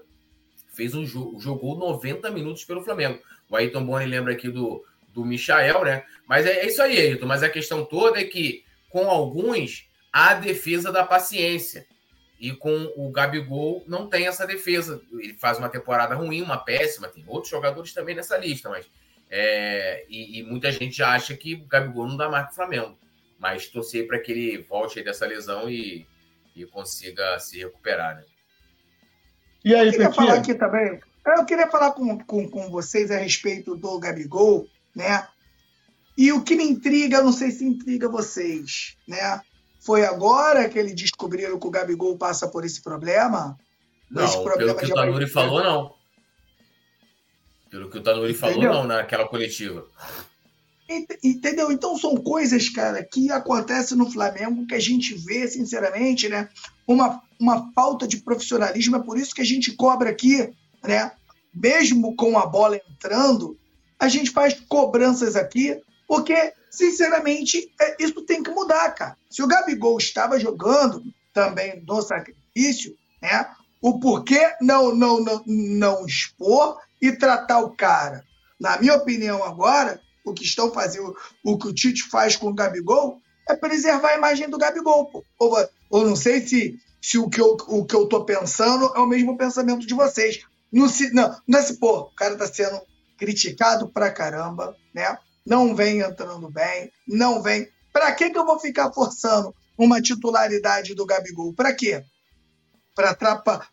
fez um jogo, jogou 90 minutos pelo Flamengo. O Ayrton Boni lembra aqui do, do Michael, né? Mas é, é isso aí, Ayrton. Mas a questão toda é que com alguns a defesa da paciência. E com o Gabigol não tem essa defesa. Ele faz uma temporada ruim, uma péssima. Tem outros jogadores também nessa lista, mas. É, e, e, muita gente acha que o Gabigol não dá mais para o Flamengo. Mas torcer para que ele volte dessa lesão e, e consiga se recuperar, né? E aí, eu queria falar aqui também. Eu queria falar com, com, com vocês a respeito do Gabigol, né? E o que me intriga, não sei se intriga vocês, né? Foi agora que eles descobriram que o Gabigol passa por esse problema? Não, esse problema pelo que o Tanuri falou, não. Pelo que o Tanuri falou, não, naquela coletiva. Entendeu? Então são coisas, cara, que acontecem no Flamengo que a gente vê, sinceramente, né? Uma, uma falta de profissionalismo. É por isso que a gente cobra aqui, né? Mesmo com a bola entrando, a gente faz cobranças aqui, porque, sinceramente, é, isso tem que mudar, cara. Se o Gabigol estava jogando também no sacrifício, né? O porquê não, não, não, não expor e tratar o cara? Na minha opinião, agora, o que estão fazendo, o que o Tite faz com o Gabigol, é preservar a imagem do Gabigol. Pô. Ou, ou não sei se, se o que eu o que eu tô pensando é o mesmo pensamento de vocês. Não, se, não, não é se, pô, o cara tá sendo criticado pra caramba, né? Não vem entrando bem, não vem. Pra que, que eu vou ficar forçando uma titularidade do Gabigol? Pra quê? Para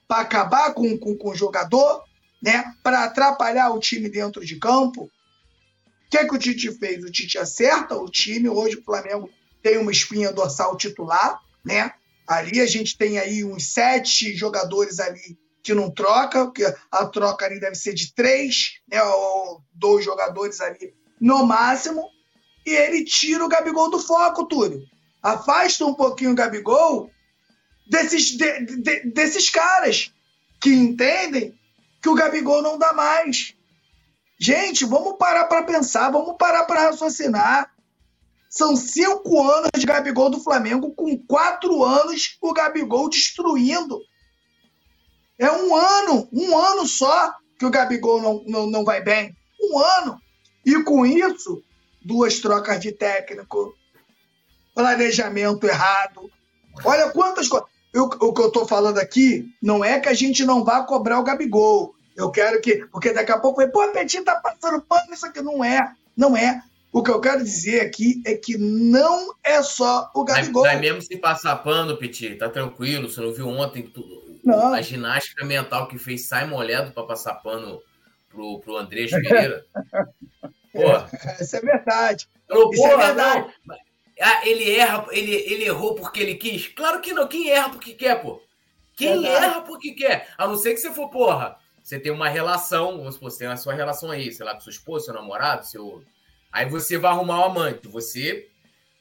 acabar com, com, com o jogador, né? Para atrapalhar o time dentro de campo? O que, que o Tite fez? O Tite acerta o time. Hoje o Flamengo tem uma espinha dorsal titular, né? Ali a gente tem aí uns sete jogadores ali que não troca, que a troca ali deve ser de três, né? Ou dois jogadores ali no máximo. E ele tira o Gabigol do foco, Túlio. Afasta um pouquinho o Gabigol desses, de, de, desses caras que entendem que o Gabigol não dá mais. Gente, vamos parar para pensar, vamos parar para raciocinar. São cinco anos de Gabigol do Flamengo, com quatro anos o Gabigol destruindo. É um ano, um ano só que o Gabigol não, não, não vai bem. Um ano. E com isso, duas trocas de técnico, planejamento errado. Olha quantas coisas. O que eu estou falando aqui não é que a gente não vá cobrar o Gabigol. Eu quero que. Porque daqui a pouco vai, pô, Petit tá passando pano, isso aqui não é. Não é. O que eu quero dizer aqui é que não é só o Gabigol. Vai, mesmo se passar pano, Petit, tá tranquilo. Você não viu ontem tu, a ginástica mental que fez Simon Ledo para passar pano pro, pro Andrés Pereira? Porra. É, isso é verdade. Falou, isso é porra, é verdade. Não. Ah, ele erra, ele, ele errou porque ele quis? Claro que não. Quem erra porque quer, pô? Quem verdade. erra porque quer? A não ser que você for, porra, você tem uma relação, vamos supor, você tem a sua relação aí, sei lá, com sua esposa, seu namorado, seu. Aí você vai arrumar um amante. Você,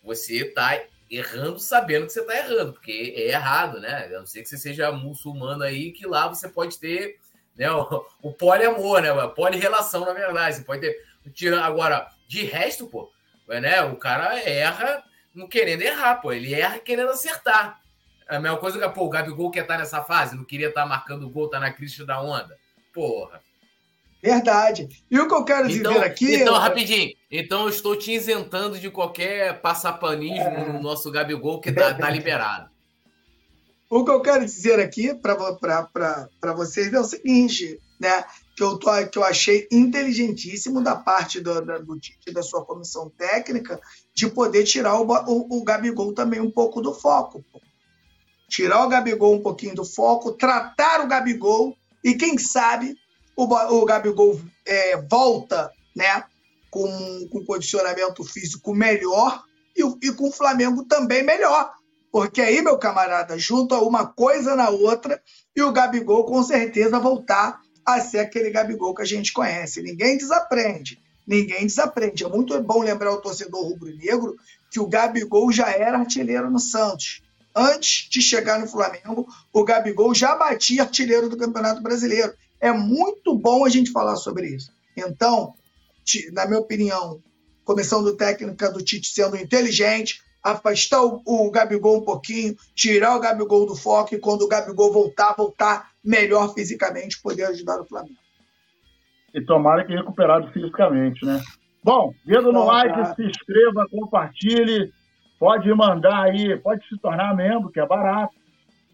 você tá errando sabendo que você tá errando, porque é errado, né? A não ser que você seja muçulmano aí, que lá você pode ter né, o, o poliamor, né? A polirrelação, na verdade. Você pode ter. Agora, de resto, pô, né? O cara erra não querendo errar, pô. Ele erra querendo acertar. É a mesma coisa que, pô, o Gabigol quer estar tá nessa fase, não queria estar tá marcando o gol, tá na crise da onda. Porra. Verdade. E o que eu quero então, dizer aqui. Então, é... rapidinho. Então, eu estou te isentando de qualquer passapanismo é... no nosso Gabigol que tá, tá liberado. O que eu quero dizer aqui para vocês é o seguinte, né? Que eu, tô, que eu achei inteligentíssimo da parte do, da, do Tite da sua comissão técnica de poder tirar o, o, o Gabigol também um pouco do foco. Tirar o Gabigol um pouquinho do foco, tratar o Gabigol e quem sabe o, o Gabigol é, volta né, com, com condicionamento físico melhor e, e com o Flamengo também melhor. Porque aí, meu camarada, junta uma coisa na outra e o Gabigol com certeza voltar a ser aquele Gabigol que a gente conhece. Ninguém desaprende. Ninguém desaprende. É muito bom lembrar o torcedor rubro-negro que o Gabigol já era artilheiro no Santos antes de chegar no Flamengo, o Gabigol já batia artilheiro do Campeonato Brasileiro. É muito bom a gente falar sobre isso. Então, na minha opinião, comissão do técnica do Tite sendo inteligente, afastar o, o, Gabigol um pouquinho, tirar o Gabigol do foco e quando o Gabigol voltar, voltar melhor fisicamente, poder ajudar o Flamengo. E tomara que recuperado fisicamente, né? Bom, dedo no like, se inscreva, compartilhe. Pode mandar aí, pode se tornar membro, que é barato.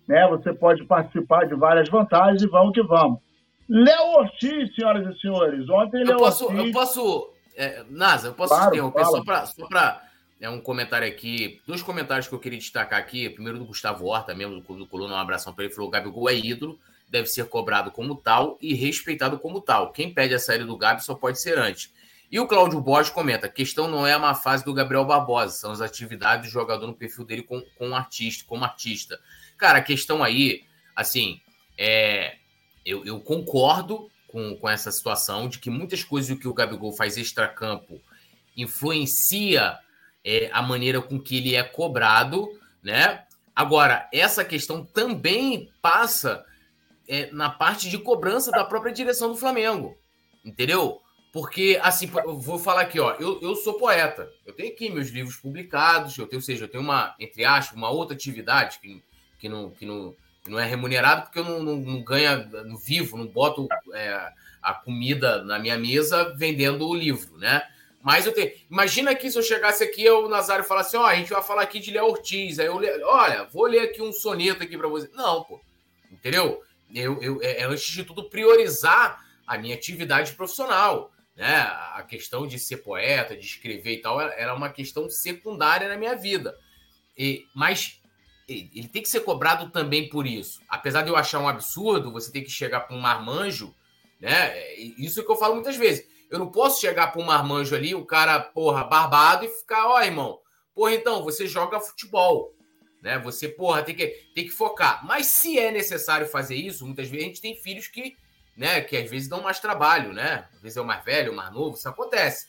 né? Você pode participar de várias vantagens e vamos que vamos. Léo Ortiz, senhoras e senhores. Ontem eu Léo posso, Ortiz... Eu posso... É, Nasa, eu posso claro, interromper só para... É um comentário aqui, dois comentários que eu queria destacar aqui. Primeiro do Gustavo Horta, mesmo do do Coluna, um abração para ele. Falou: Gabigol é ídolo, deve ser cobrado como tal e respeitado como tal. Quem pede a saída do Gabi só pode ser antes. E o Cláudio Borges comenta: a questão não é a má fase do Gabriel Barbosa, são as atividades do jogador no perfil dele com, com artista, como artista. Cara, a questão aí, assim, é, eu, eu concordo com, com essa situação de que muitas coisas que o Gabigol faz extra-campo influencia é, a maneira com que ele é cobrado, né? Agora, essa questão também passa é, na parte de cobrança da própria direção do Flamengo, entendeu? Porque, assim, vou falar aqui, ó, eu, eu sou poeta, eu tenho aqui meus livros publicados, eu tenho, ou seja, eu tenho uma, entre aspas, uma outra atividade que, que, não, que, não, que não é remunerado porque eu não, não, não ganho no vivo, não boto é, a comida na minha mesa vendendo o livro, né? Mas eu tenho. Imagina que se eu chegasse aqui, eu, o Nazário falasse: Ó, oh, a gente vai falar aqui de Léo Ortiz. Aí eu, olha, vou ler aqui um soneto aqui para você. Não, pô. Entendeu? Eu, eu, é, é, antes de tudo, priorizar a minha atividade profissional. Né? A questão de ser poeta, de escrever e tal, era uma questão secundária na minha vida. E, mas ele tem que ser cobrado também por isso. Apesar de eu achar um absurdo você ter que chegar para um marmanjo, né? É, isso é que eu falo muitas vezes. Eu não posso chegar para um marmanjo ali, o cara, porra, barbado, e ficar, ó, irmão, porra, então, você joga futebol. Né? Você, porra, tem que, tem que focar. Mas se é necessário fazer isso, muitas vezes a gente tem filhos que, né, que às vezes dão mais trabalho, né? Às vezes é o mais velho, o mais novo, isso acontece.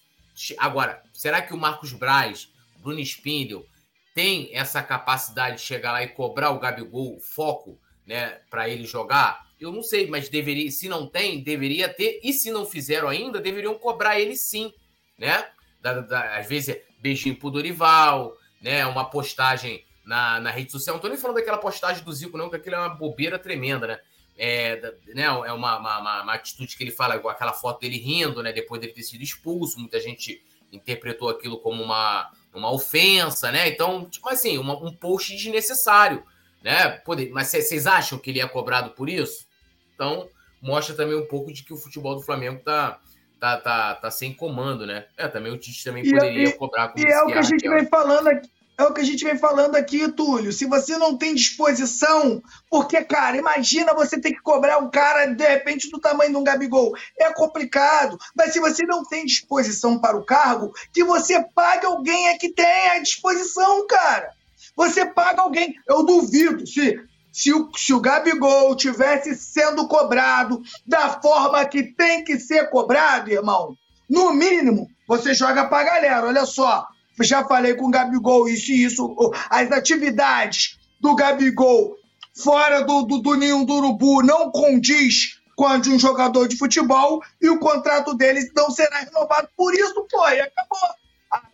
Agora, será que o Marcos Braz, Bruno Spindel, tem essa capacidade de chegar lá e cobrar o Gabigol foco, né, para ele jogar? Eu não sei, mas deveria, se não tem, deveria ter. E se não fizeram ainda, deveriam cobrar ele sim, né? Da, da, às vezes, beijinho pro Dorival, né? Uma postagem na, na rede social. Não tô nem falando daquela postagem do Zico, não, que aquilo é uma bobeira tremenda, né? É, né, é uma, uma, uma, atitude que ele fala, igual aquela foto dele rindo, né? Depois dele ter sido expulso. Muita gente interpretou aquilo como uma, uma ofensa, né? Então, tipo assim, uma, um post desnecessário, né? Mas vocês acham que ele é cobrado por isso? Então, mostra também um pouco de que o futebol do Flamengo tá, tá, tá, tá sem comando, né? É, também o Tite também poderia e, cobrar com E é o que a gente vem falando aqui. É o que a gente vem falando aqui, Túlio. Se você não tem disposição, porque, cara, imagina você ter que cobrar um cara, de repente, do tamanho de um Gabigol. É complicado. Mas se você não tem disposição para o cargo, que você pague alguém é que tenha a disposição, cara. Você paga alguém. Eu duvido. Se se o, se o Gabigol tivesse sendo cobrado da forma que tem que ser cobrado, irmão, no mínimo, você joga pra galera. Olha só, já falei com o Gabigol isso e isso. As atividades do Gabigol fora do, do, do ninho do urubu não condiz com a de um jogador de futebol e o contrato deles não será renovado. Por isso, pô, e acabou.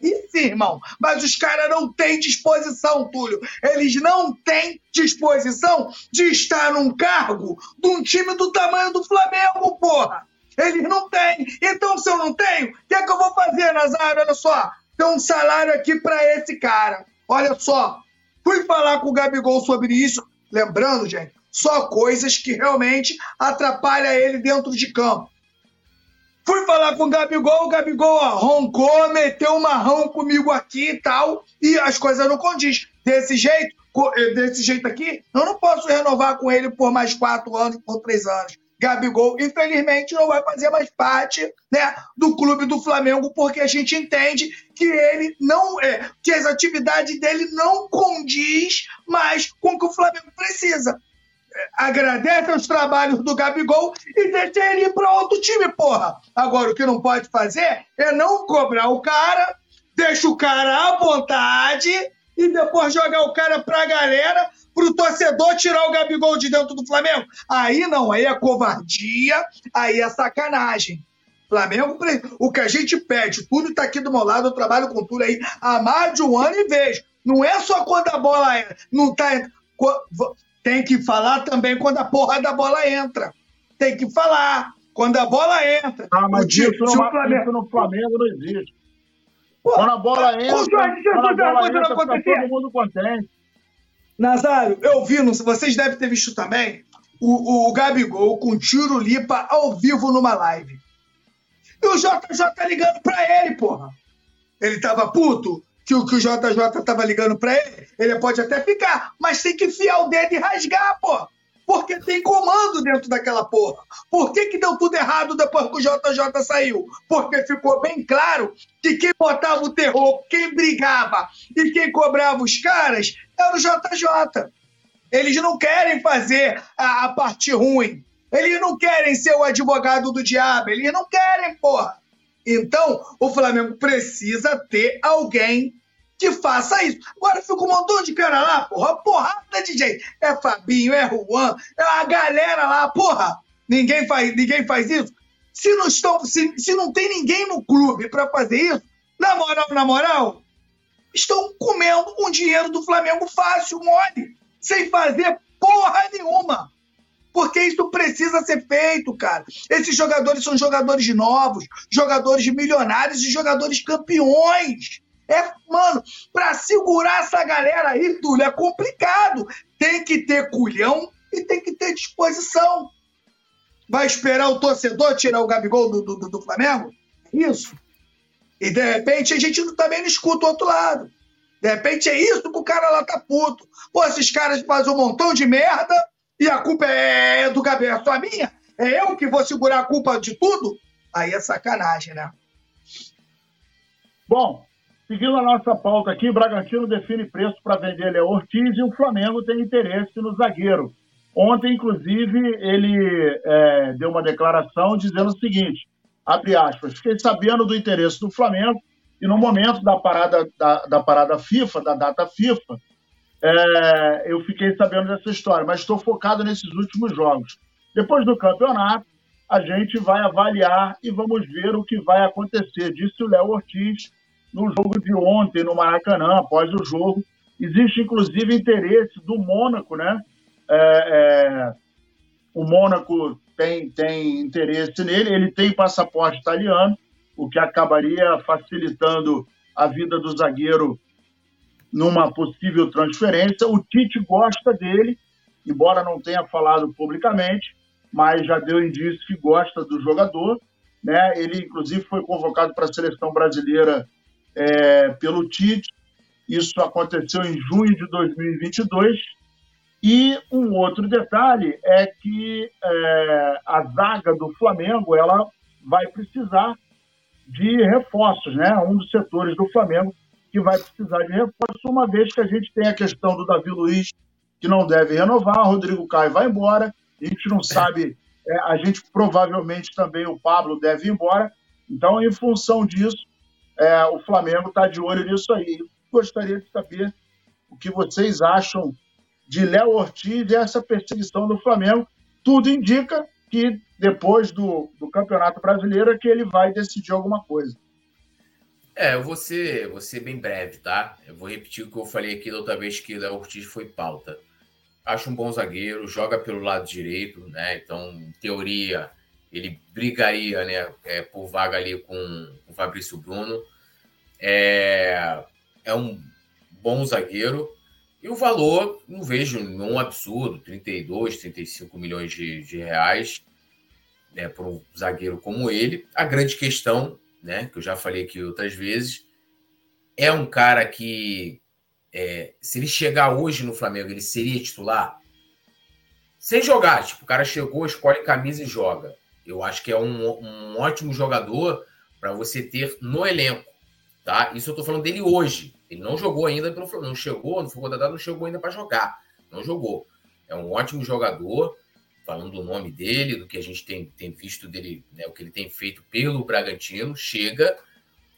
Aí sim, irmão. Mas os caras não têm disposição, Túlio. Eles não têm disposição de estar num cargo de um time do tamanho do Flamengo, porra. Eles não têm. Então, se eu não tenho, o que é que eu vou fazer, Nazário? Olha só. Tem um salário aqui para esse cara. Olha só. Fui falar com o Gabigol sobre isso. Lembrando, gente, só coisas que realmente atrapalham ele dentro de campo. Fui falar com o Gabigol, o Gabigol roncou, meteu um marrão comigo aqui e tal, e as coisas não condiz. Desse jeito, eh, desse jeito aqui, eu não posso renovar com ele por mais quatro anos, por três anos. Gabigol, infelizmente, não vai fazer mais parte né, do clube do Flamengo, porque a gente entende que ele não é, que as atividades dele não condiz mais com o que o Flamengo precisa agradece os trabalhos do Gabigol e deixa ele ir para outro time, porra. Agora, o que não pode fazer é não cobrar o cara, deixa o cara à vontade e depois jogar o cara pra galera, pro torcedor tirar o Gabigol de dentro do Flamengo. Aí não, aí é covardia, aí é sacanagem. Flamengo, o que a gente pede, tudo tá aqui do meu lado, eu trabalho com tudo aí há mais de um ano e vejo. Não é só quando a bola é, não tá tem que falar também quando a porra da bola entra. Tem que falar quando a bola entra. Ah, mas isso, no, Flamengo... isso no Flamengo não existe. Pô, quando a bola entra, quando a bola entra, fica todo mundo contente. Nazário, eu vi, não, vocês devem ter visto também, o, o Gabigol com tiro lipa ao vivo numa live. E o JJ tá ligando pra ele, porra. Ele tava puto que o, que o JJ tava ligando pra ele. Ele pode até ficar, mas tem que enfiar o dedo e rasgar, porra. Porque tem comando dentro daquela porra. Por que, que deu tudo errado depois que o JJ saiu? Porque ficou bem claro que quem botava o terror, quem brigava e quem cobrava os caras era o JJ. Eles não querem fazer a, a parte ruim. Eles não querem ser o advogado do diabo. Eles não querem, porra. Então, o Flamengo precisa ter alguém que faça isso. Agora fica um montão de cara lá, porra, porrada de gente. É Fabinho, é Juan, é a galera lá, porra. Ninguém faz, ninguém faz isso. Se não, estão, se, se não tem ninguém no clube para fazer isso, na moral, na moral, estão comendo um dinheiro do Flamengo fácil, mole, sem fazer porra nenhuma. Porque isso precisa ser feito, cara. Esses jogadores são jogadores novos, jogadores milionários e jogadores campeões. É, mano, para segurar essa galera aí, Túlio, é complicado. Tem que ter culhão e tem que ter disposição. Vai esperar o torcedor tirar o Gabigol do, do, do Flamengo? Isso. E de repente a gente também não escuta o outro lado. De repente é isso que o cara lá tá puto. Pô, esses caras fazem um montão de merda e a culpa é do Gabriel, é só minha? É eu que vou segurar a culpa de tudo? Aí é sacanagem, né? Bom, seguindo a nossa pauta aqui, o Bragantino define preço para vender Léo Ortiz e o Flamengo tem interesse no zagueiro. Ontem, inclusive, ele é, deu uma declaração dizendo o seguinte, abre aspas, fiquei sabendo do interesse do Flamengo e no momento da parada, da, da parada FIFA, da data FIFA, é, eu fiquei sabendo dessa história, mas estou focado nesses últimos jogos. Depois do campeonato, a gente vai avaliar e vamos ver o que vai acontecer, disse o Léo Ortiz no jogo de ontem, no Maracanã, após o jogo. Existe, inclusive, interesse do Mônaco, né? É, é, o Mônaco tem, tem interesse nele, ele tem passaporte italiano, o que acabaria facilitando a vida do zagueiro numa possível transferência. O Tite gosta dele, embora não tenha falado publicamente, mas já deu indício que gosta do jogador. Né? Ele, inclusive, foi convocado para a seleção brasileira é, pelo Tite. Isso aconteceu em junho de 2022. E um outro detalhe é que é, a zaga do Flamengo ela vai precisar de reforços, né? Um dos setores do Flamengo que vai precisar de reforço, uma vez que a gente tem a questão do Davi Luiz, que não deve renovar, Rodrigo Caio vai embora, a gente não sabe, é, a gente provavelmente também o Pablo deve ir embora. Então, em função disso, é, o Flamengo está de olho nisso aí. Gostaria de saber o que vocês acham de Léo Ortiz e essa perseguição do Flamengo. Tudo indica que depois do, do Campeonato Brasileiro é que ele vai decidir alguma coisa. É, eu vou ser, vou ser bem breve, tá? Eu vou repetir o que eu falei aqui da outra vez que o Léo Ortiz foi pauta. Acho um bom zagueiro, joga pelo lado direito, né? Então, em teoria, ele brigaria né, é, por vaga ali com, o Fabrício Bruno. É, é um bom zagueiro. E o valor, não vejo um absurdo, 32, 35 milhões de, de reais né, para um zagueiro como ele. A grande questão né? Que eu já falei aqui outras vezes. É um cara que, é, se ele chegar hoje no Flamengo, ele seria titular? Sem jogar, tipo, o cara chegou, escolhe camisa e joga. Eu acho que é um, um ótimo jogador para você ter no elenco, tá? Isso eu tô falando dele hoje. Ele não jogou ainda pelo Flamengo, não chegou, não foi contratado, não chegou ainda para jogar. Não jogou. É um ótimo jogador, falando do nome dele, do que a gente tem, tem visto dele, né, o que ele tem feito pelo Bragantino, chega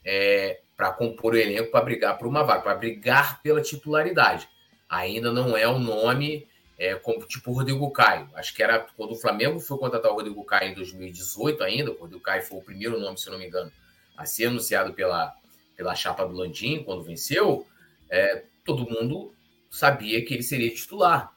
é, para compor o elenco para brigar por uma vaga, para brigar pela titularidade. Ainda não é um nome é, como tipo o Rodrigo Caio. Acho que era quando o Flamengo foi contratar o Rodrigo Caio em 2018 ainda, o Rodrigo Caio foi o primeiro nome, se não me engano, a ser anunciado pela, pela chapa do Landim quando venceu, é, todo mundo sabia que ele seria titular.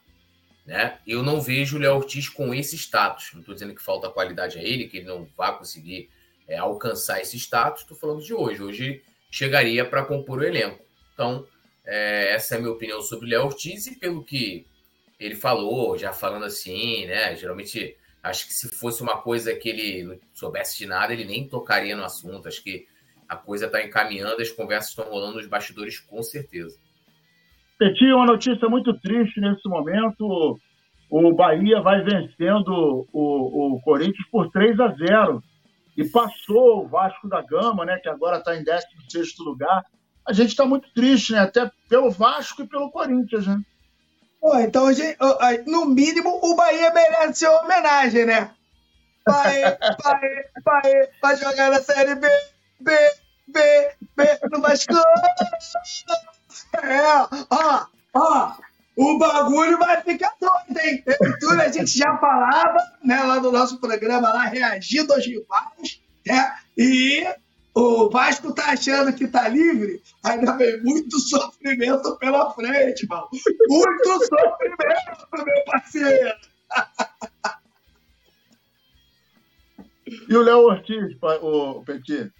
Né? Eu não vejo o Léo Ortiz com esse status. Não estou dizendo que falta qualidade a ele, que ele não vai conseguir é, alcançar esse status. Estou falando de hoje. Hoje chegaria para compor o elenco. Então, É, essa é a minha opinião sobre o Léo Ortiz e pelo que ele falou, já falando assim, né? Geralmente, acho que se fosse uma coisa que ele não soubesse de nada, ele nem tocaria no assunto. Acho que a coisa está encaminhando, as conversas estão rolando nos bastidores, com certeza. Petinho, uma notícia muito triste nesse momento. O Bahia vai vencendo o, o Corinthians por 3 a 0 e passou o Vasco da Gama, né, que agora está em 16 lugar a gente está muito triste, né? Até pelo Vasco e pelo Corinthians, né? Pô, então, gente, no mínimo, o Bahia merece uma homenagem, né? Bahia, Bahia, Bahia, vai jogar na Série B, B, B, B, no Vasco. É, ó, ó, o bagulho vai ficar doido, hein? Tudo a gente já falava, né, lá no nosso programa, lá, reagindo aos rivais, né? E o Vasco tá achando que tá livre, ainda vem muito sofrimento pela frente, mano. Muito sofrimento, meu parceiro. E o Léo Ortiz, o Petit?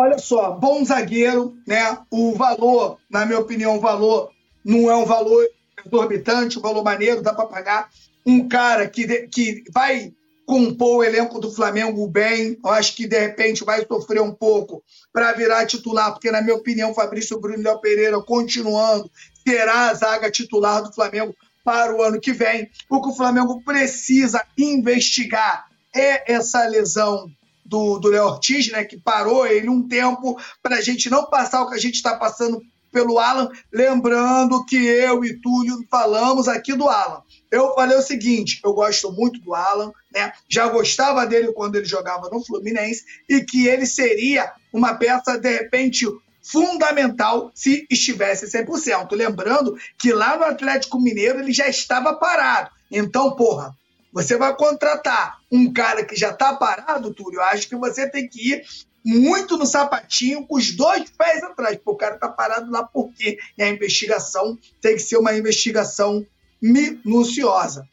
Olha só, bom zagueiro, né? O valor, na minha opinião, o valor não é um valor exorbitante, um valor maneiro, dá para pagar. Um cara que, que vai compor o elenco do Flamengo bem. Eu acho que, de repente, vai sofrer um pouco para virar titular, porque, na minha opinião, Fabrício Bruno Léo Pereira, continuando, será a zaga titular do Flamengo para o ano que vem. O que o Flamengo precisa investigar é essa lesão do, do Léo Ortiz, né, que parou ele um tempo para a gente não passar o que a gente está passando pelo Alan, lembrando que eu e Túlio falamos aqui do Alan. Eu falei o seguinte: eu gosto muito do Alan, né? Já gostava dele quando ele jogava no Fluminense e que ele seria uma peça, de repente, fundamental se estivesse 100%. Lembrando que lá no Atlético Mineiro ele já estava parado. Então, porra, você vai contratar um cara que já está parado, Túlio, eu acho que você tem que ir muito no sapatinho, com os dois pés atrás, porque o cara está parado lá porque e a investigação tem que ser uma investigação minuciosa.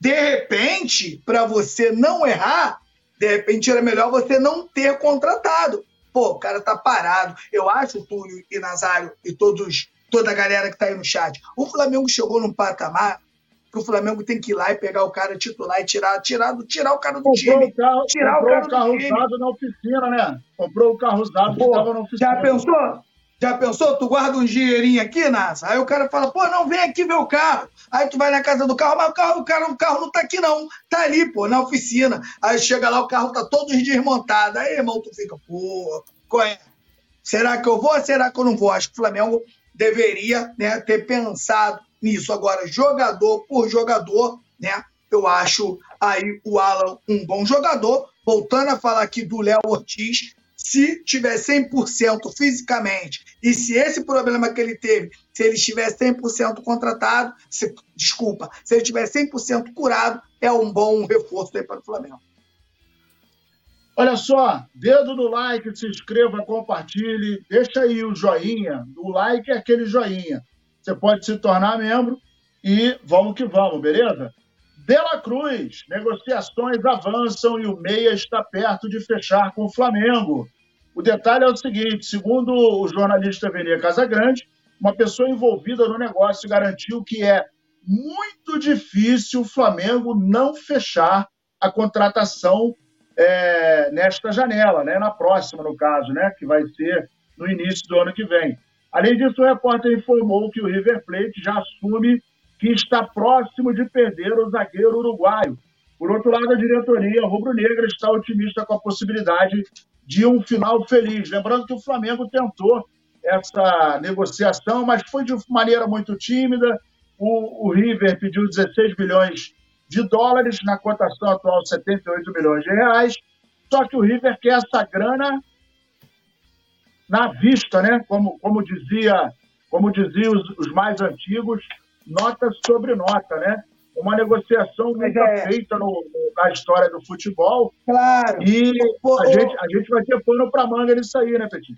De repente, para você não errar, de repente era melhor você não ter contratado. Pô, o cara tá parado. Eu acho, Túlio e Nazário e todos, toda a galera que tá aí no chat, o Flamengo chegou num patamar que o Flamengo tem que ir lá e pegar o cara titular e tirar, tirar, tirar o cara do comprou time. O carro, tirar comprou o, o carro usado na oficina, né? Comprou o carro usado que estava na oficina. Já pensou? Já pensou? Tu guarda um dinheirinho aqui, Nasa? Aí o cara fala, pô, não, vem aqui ver o carro. Aí tu vai na casa do carro, mas o carro, o carro, o carro não tá aqui, não. Tá ali, pô, na oficina. Aí chega lá, o carro tá todo desmontado. Aí, irmão, tu fica, pô, qual é? Será que eu vou ou será que eu não vou? Acho que o Flamengo deveria né, ter pensado nisso. Agora, jogador por jogador, né? Eu acho aí o Alan um bom jogador. Voltando a falar aqui do Léo Ortiz, se tiver 100% fisicamente e se esse problema que ele teve, se ele estiver 100% contratado, se, desculpa, se ele estiver 100% curado, é um bom reforço aí para o Flamengo. Olha só, dedo no like, se inscreva, compartilhe, deixa aí o joinha. O like é aquele joinha. Você pode se tornar membro e vamos que vamos, beleza? Dela Cruz, negociações avançam e o Meia está perto de fechar com o Flamengo. O detalhe é o seguinte: segundo o jornalista Venia Casagrande, uma pessoa envolvida no negócio garantiu que é muito difícil o Flamengo não fechar a contratação é, nesta janela, né? na próxima, no caso, né? que vai ser no início do ano que vem. Além disso, o repórter informou que o River Plate já assume que está próximo de perder o zagueiro uruguaio. Por outro lado, a diretoria rubro-negra está otimista com a possibilidade de um final feliz. Lembrando que o Flamengo tentou essa negociação, mas foi de maneira muito tímida. O, o River pediu 16 milhões de dólares, na cotação atual 78 milhões de reais. Só que o River quer essa grana na vista, né? Como, como dizia, como diziam os, os mais antigos, nota sobre nota, né? Uma negociação nunca é. feita no, na história do futebol. Claro. E a, gente, a gente vai ter pano para manga nisso aí, né, Petit?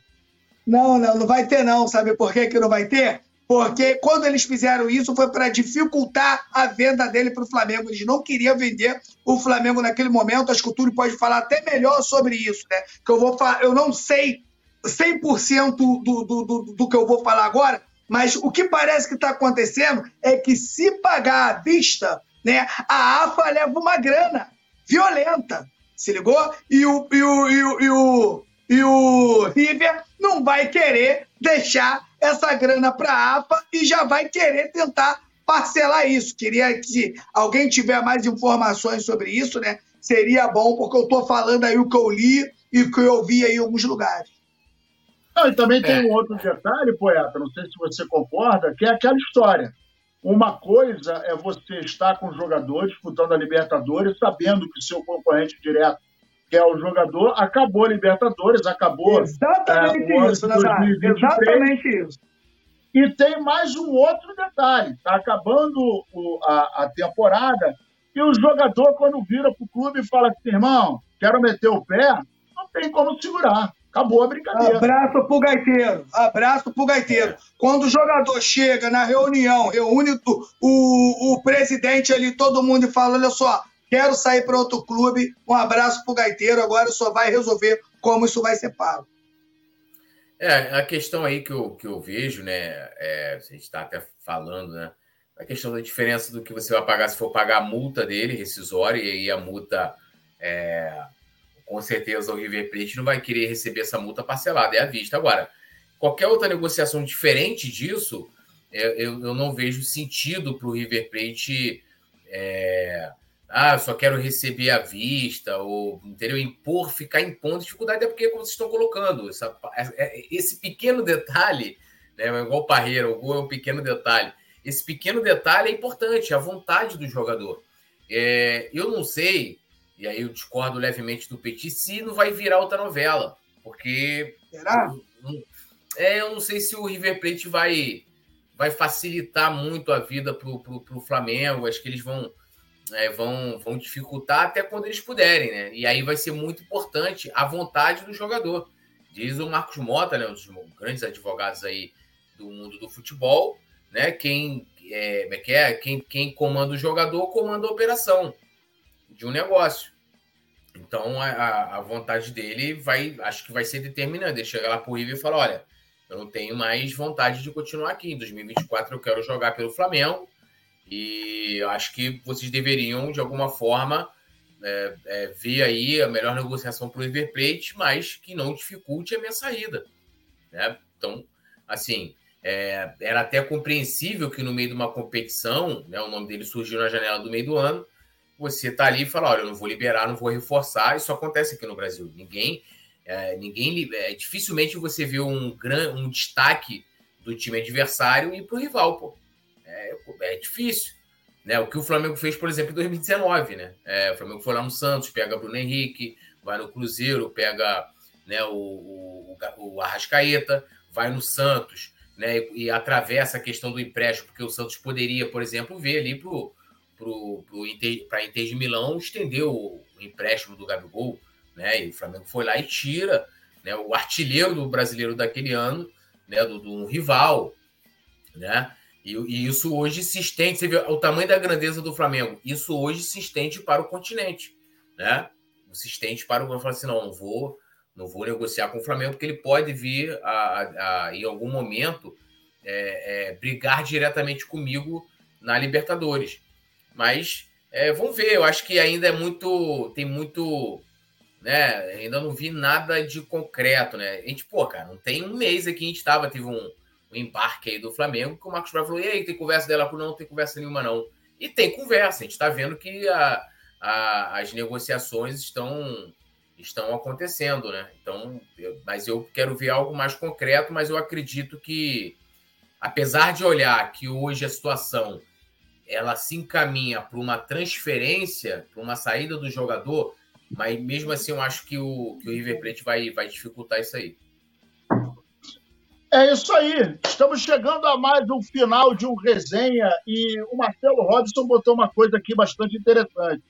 Não, não, não vai ter, não. Sabe por que, que não vai ter? Porque quando eles fizeram isso foi para dificultar a venda dele para o Flamengo. Eles não queriam vender o Flamengo naquele momento. Acho que o Túlio pode falar até melhor sobre isso, né? Que eu vou eu não sei 100% do, do, do, do que eu vou falar agora, Mas o que parece que está acontecendo é que se pagar à vista, né, a AFA leva uma grana violenta, se ligou? E o, e o, e o, e o, e o River não vai querer deixar essa grana para a AFA e já vai querer tentar parcelar isso. Queria que alguém tiver mais informações sobre isso, né? Seria bom, porque eu estou falando aí o que eu li e o que eu vi aí em alguns lugares. Não, e também tem é. um outro detalhe, poeta, não sei se você concorda, que é aquela história. Uma coisa é você estar com o jogador disputando a Libertadores, sabendo que o seu concorrente direto, que é o jogador, acabou a Libertadores, acabou. Exatamente é, isso. Exatamente isso. E tem mais um outro detalhe: está acabando o, a, a temporada e o jogador, quando vira para o clube e fala assim, irmão, quero meter o pé, não tem como segurar. Acabou a brincadeira. Abraço pro gaiteiro. Abraço pro gaiteiro. Quando o jogador chega na reunião, reúne o, o, o presidente ali, todo mundo e fala: olha só, quero sair para outro clube. Um abraço pro gaiteiro. Agora só vai resolver como isso vai ser pago. É, a questão aí que eu, que eu vejo, né? É, a gente está até falando, né? A questão da diferença do que você vai pagar se for pagar a multa dele, rescisória, e aí a multa é, com certeza o River Plate não vai querer receber essa multa parcelada, é à vista. Agora, qualquer outra negociação diferente disso, é, eu, eu não vejo sentido para o River Plate. É, ah, só quero receber à vista, ou entendeu? impor, ficar impondo dificuldade, é porque, como vocês estão colocando, essa, é, é, esse pequeno detalhe, né, igual o Parreira, o gol é um pequeno detalhe. Esse pequeno detalhe é importante, a vontade do jogador. É, eu não sei e aí eu discordo levemente do Petit, se não vai virar outra novela. Porque. Será? é, eu não sei se o River Plate vai, vai facilitar muito a vida pro, pro, pro Flamengo. Acho que eles vão, é, vão, vão dificultar até quando eles puderem, né? E aí vai ser muito importante a vontade do jogador. Diz o Marcos Mota, né, um dos grandes advogados aí do mundo do futebol, né? Quem é, é, é quem, quem comanda o jogador comanda a operação de um negócio. Então a, a vontade dele vai, acho que vai ser determinante. Ele chega lá pro River e fala: olha, eu não tenho mais vontade de continuar aqui. Em 2024 eu quero jogar pelo Flamengo e acho que vocês deveriam, de alguma forma, é, é, ver aí a melhor negociação para o River Plate, mas que não dificulte a minha saída. Né? Então, assim, é, era até compreensível que no meio de uma competição, né, o nome dele surgiu na janela do meio do ano, você tá ali e fala, olha, eu não vou liberar, não vou reforçar. Isso acontece aqui no Brasil. Ninguém, é, ninguém, é, dificilmente você vê um gran, um destaque do time adversário e para o rival, pô. É, é, difícil. Né? O que o Flamengo fez, por exemplo, em 2019, né? É, o Flamengo foi lá no Santos, pega Bruno Henrique, vai no Cruzeiro, pega né, o, o, o Arrascaeta, vai no Santos, né? E, e atravessa a questão do empréstimo, porque o Santos poderia, por exemplo, ver ali pro para a Inter de Milão estendeu o, empréstimo do Gabigol, né? E o Flamengo foi lá e tira né, o artilheiro do brasileiro daquele ano, né, do, do um rival, né? E, e, isso hoje se estende, você vê o tamanho da grandeza do Flamengo, isso hoje se estende para o continente, né? Se estende para o fala assim, não, não vou, não vou negociar com o Flamengo, porque ele pode vir a, a, a em algum momento é, é, brigar diretamente comigo na Libertadores. Mas é, vamos ver, eu acho que ainda é muito. Tem muito. Né? Ainda não vi nada de concreto, né? A gente, pô, cara, não tem um mês aqui, a gente tava, teve um, um embarque aí do Flamengo, que o Marcos Braz falou: e aí, tem conversa dela não, não tem conversa nenhuma, não. E tem conversa, a gente está vendo que a, a, as negociações estão estão acontecendo, né? Então, eu, mas eu quero ver algo mais concreto, mas eu acredito que, apesar de olhar que hoje a situação ela se encaminha para uma transferência, para uma saída do jogador, mas mesmo assim eu acho que o, que o River Plate vai, vai dificultar isso aí. É isso aí. Estamos chegando a mais um final de um resenha e o Marcelo Robson botou uma coisa aqui bastante interessante.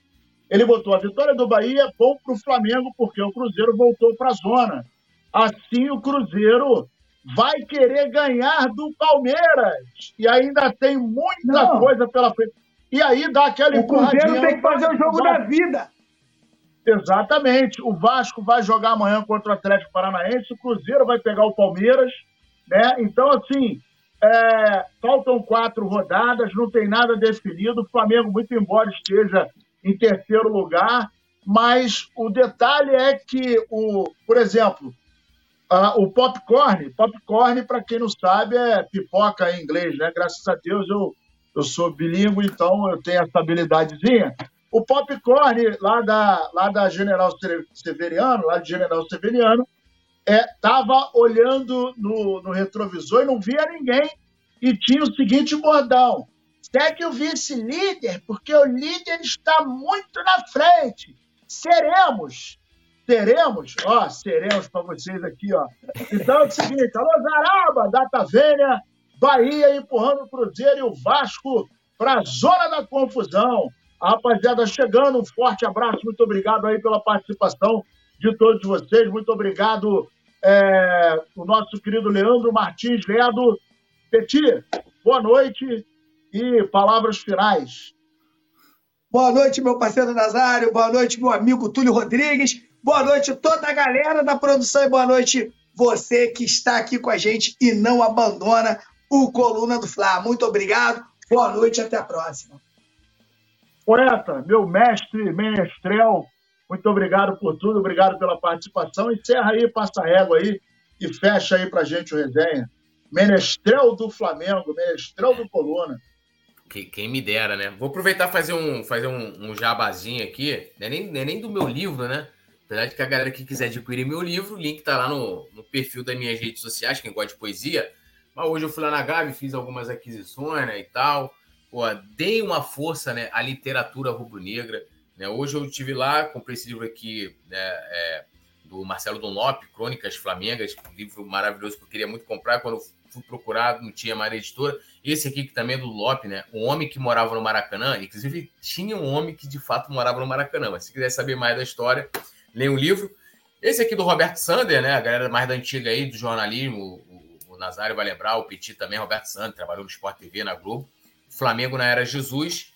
Ele botou a vitória do Bahia é bom para o Flamengo porque o Cruzeiro voltou para a zona. Assim o Cruzeiro vai querer ganhar do Palmeiras. E ainda tem muita Não. coisa pela frente. E aí dá aquela O Cruzeiro tem que fazer o jogo da vida. Exatamente. O Vasco vai jogar amanhã contra o Atlético Paranaense, o Cruzeiro vai pegar o Palmeiras, né? Então, assim, é, faltam quatro rodadas, não tem nada definido. O Flamengo, muito embora esteja em terceiro lugar, mas o detalhe é que, o, por exemplo, uh, o popcorn, popcorn, para quem não sabe, é pipoca em inglês, né? Graças a Deus eu, eu sou bilíngue, então eu tenho essa habilidadezinha. O popcorn lá da, lá da General Severiano, lá de General Severiano, é, olhando no, no retrovisor e não via ninguém e tinha o seguinte bordão: segue o vice-líder, porque o líder está muito na frente. Seremos, teremos, ó, seremos para vocês aqui, ó. Então é o seguinte: alô, Zaraba, Data Vênia, Bahia empurrando o Cruzeiro e o Vasco para a zona da confusão. A rapaziada chegando, um forte abraço, muito obrigado aí pela participação de todos vocês, muito obrigado é, o nosso querido Leandro Martins Ledo. Peti, boa noite e palavras finais. Boa noite, meu parceiro Nazário, boa noite, meu amigo Túlio Rodrigues, boa noite toda a galera da produção e boa noite você que está aqui com a gente e não abandona o Coluna do Fla. Muito obrigado, boa noite e até a próxima. Poeta, meu mestre, menestrel, muito obrigado por tudo, obrigado pela participação. Encerra aí, passa a régua aí e fecha aí pra gente o resenha. Menestrel do Flamengo, menestrel do Coluna. Quem me dera, né? Vou aproveitar e fazer um, fazer um, um jabazinho aqui. Não é, nem, não é nem do meu livro, né? Apesar de que a galera que quiser adquirir meu livro, o link tá lá no, no perfil das minhas redes sociais, quem gosta de poesia. Mas hoje eu fui lá na Gabi, fiz algumas aquisições né, e tal. Pô, dei uma força né, à literatura rubro-negra. Né? Hoje eu estive lá, comprei esse livro aqui né, é, do Marcelo Donop, Crônicas Flamengas, um livro maravilhoso que eu queria muito comprar. Quando fui procurar, não tinha mais editora. Esse aqui, que também é do Lop, né? Um homem que morava no Maracanã. Inclusive, tinha um homem que de fato morava no Maracanã. Mas se quiser saber mais da história, leia o um livro. Esse aqui do Roberto Sander, né? A galera mais da antiga aí, do jornalismo. O, o Nazário vai lembrar, o Petit também, Roberto Sander, trabalhou no Sport TV, na Globo. Flamengo na Era Jesus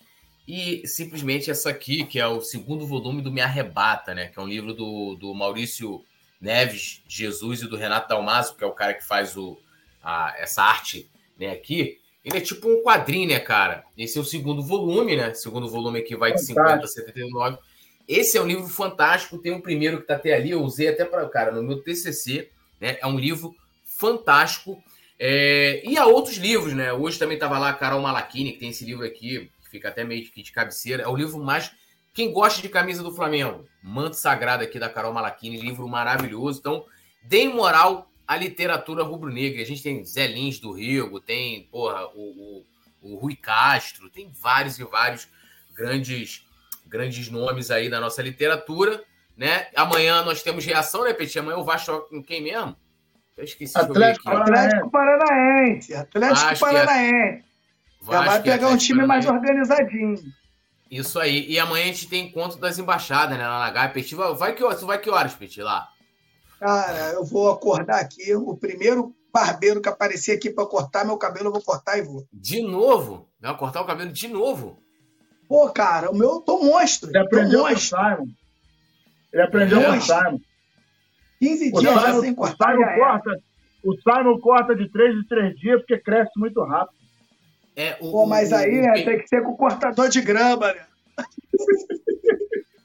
e simplesmente essa aqui, que é o segundo volume do Me Arrebata, né? Que é um livro do, do Maurício Neves Jesus e do Renato Dalmaso, que é o cara que faz o, a, essa arte né, aqui. Ele é tipo um quadrinho, né, cara? Esse é o segundo volume, né? Segundo volume aqui vai de 50 a 79. Esse é um livro fantástico. Tem um primeiro que tá até ali, eu usei até para, cara, no meu TCC, né? É um livro fantástico. É... E há outros livros, né? Hoje também tava lá a Carol Malachini, que tem esse livro aqui, fica até meio que de cabeceira. É o livro mais. Quem gosta de camisa do Flamengo, Manto Sagrado aqui da Carol Malachini, livro maravilhoso. Então, deem moral à literatura rubro-negra. A gente tem Zé Lins do Rio, tem, porra, o, o, o Rui Castro, tem vários e vários grandes, grandes nomes aí da nossa literatura. Né? Amanhã nós temos reação, né, Petit? Amanhã o Vasco com quem mesmo? Eu esqueci Atlético, Atlético Paranaense. Atlético Paranaense. Já vai pegar um time mais organizadinho. Isso aí. E amanhã a gente tem encontro das embaixadas, né? Lá na Gávea. Petit, vai que, vai que horas, Petit, lá? Cara, eu vou acordar aqui. O primeiro barbeiro que aparecer aqui para cortar meu cabelo, eu vou cortar e vou. De novo? Vai cortar o cabelo de novo? Pô, cara, o meu eu tô monstro. Ele aprendeu com o Simon. Ele aprendeu com o Simon. 15 dias o Simon, sem cortar. O Simon, corta, o Simon corta de 3 em 3 dias porque cresce muito rápido. É, o, Pô, mas aí o, né, tem que ser com cortador de grama, né?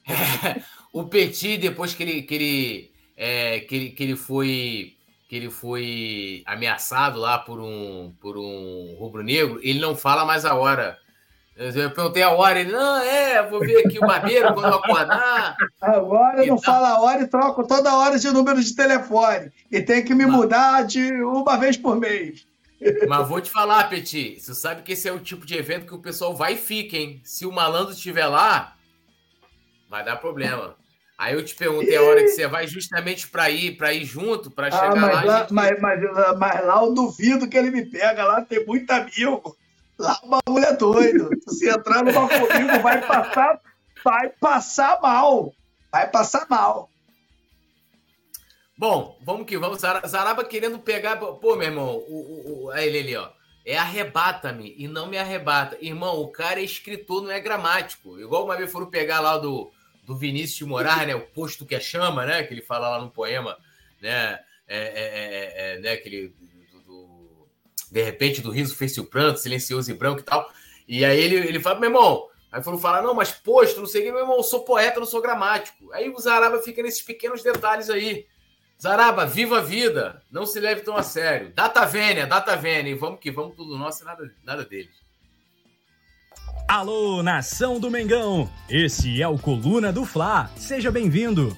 o Petit, depois que ele, que ele, é, que ele, que ele foi que ele foi ameaçado lá por um por um rubro-negro, ele não fala mais a hora. Eu perguntei a hora, ele, não, é, vou ver aqui o barbeiro quando eu acordar. Agora eu não tá... falo a hora e troco toda hora de número de telefone. E tem que me mudar de uma vez por mês. Mas vou te falar, Petit, você sabe que esse é o tipo de evento que o pessoal vai e fica, hein? Se o malandro estiver lá, vai dar problema. Aí eu te perguntei a hora que você vai justamente para ir, para ir junto, para ah, chegar ah, mas lá. gente... mas, mas, mas, lá eu duvido que ele me pega, lá tem muito amigo. Lá o bagulho é doido. Se entrar no comigo, vai passar, vai passar mal. Vai passar mal. Bom, vamos que vamos. Zaraba querendo pegar. Pô, meu irmão, o, o, o, ele ali, ó. É arrebata-me e não me arrebata. Irmão, o cara é escritor, não é gramático. Igual uma vez foram pegar lá do, do Vinícius de Morar, né? O posto que é chama, né? Que ele fala lá no poema, né? É, é, é, é né? Do, do, de repente do riso fez-se o pranto, silencioso e branco e tal. E aí ele, ele fala, meu irmão, aí foram falar, não, mas posto, não sei o que, meu irmão, eu sou poeta, não sou gramático. Aí o Zaraba fica nesses pequenos detalhes aí. Zaraba, viva a vida, não se leve tão a sério. Data vênia, data vênia, e vamos que vamos, tudo nosso e nada, nada deles. Alô, nação do Mengão! Esse é o Coluna do Fla. Seja bem-vindo.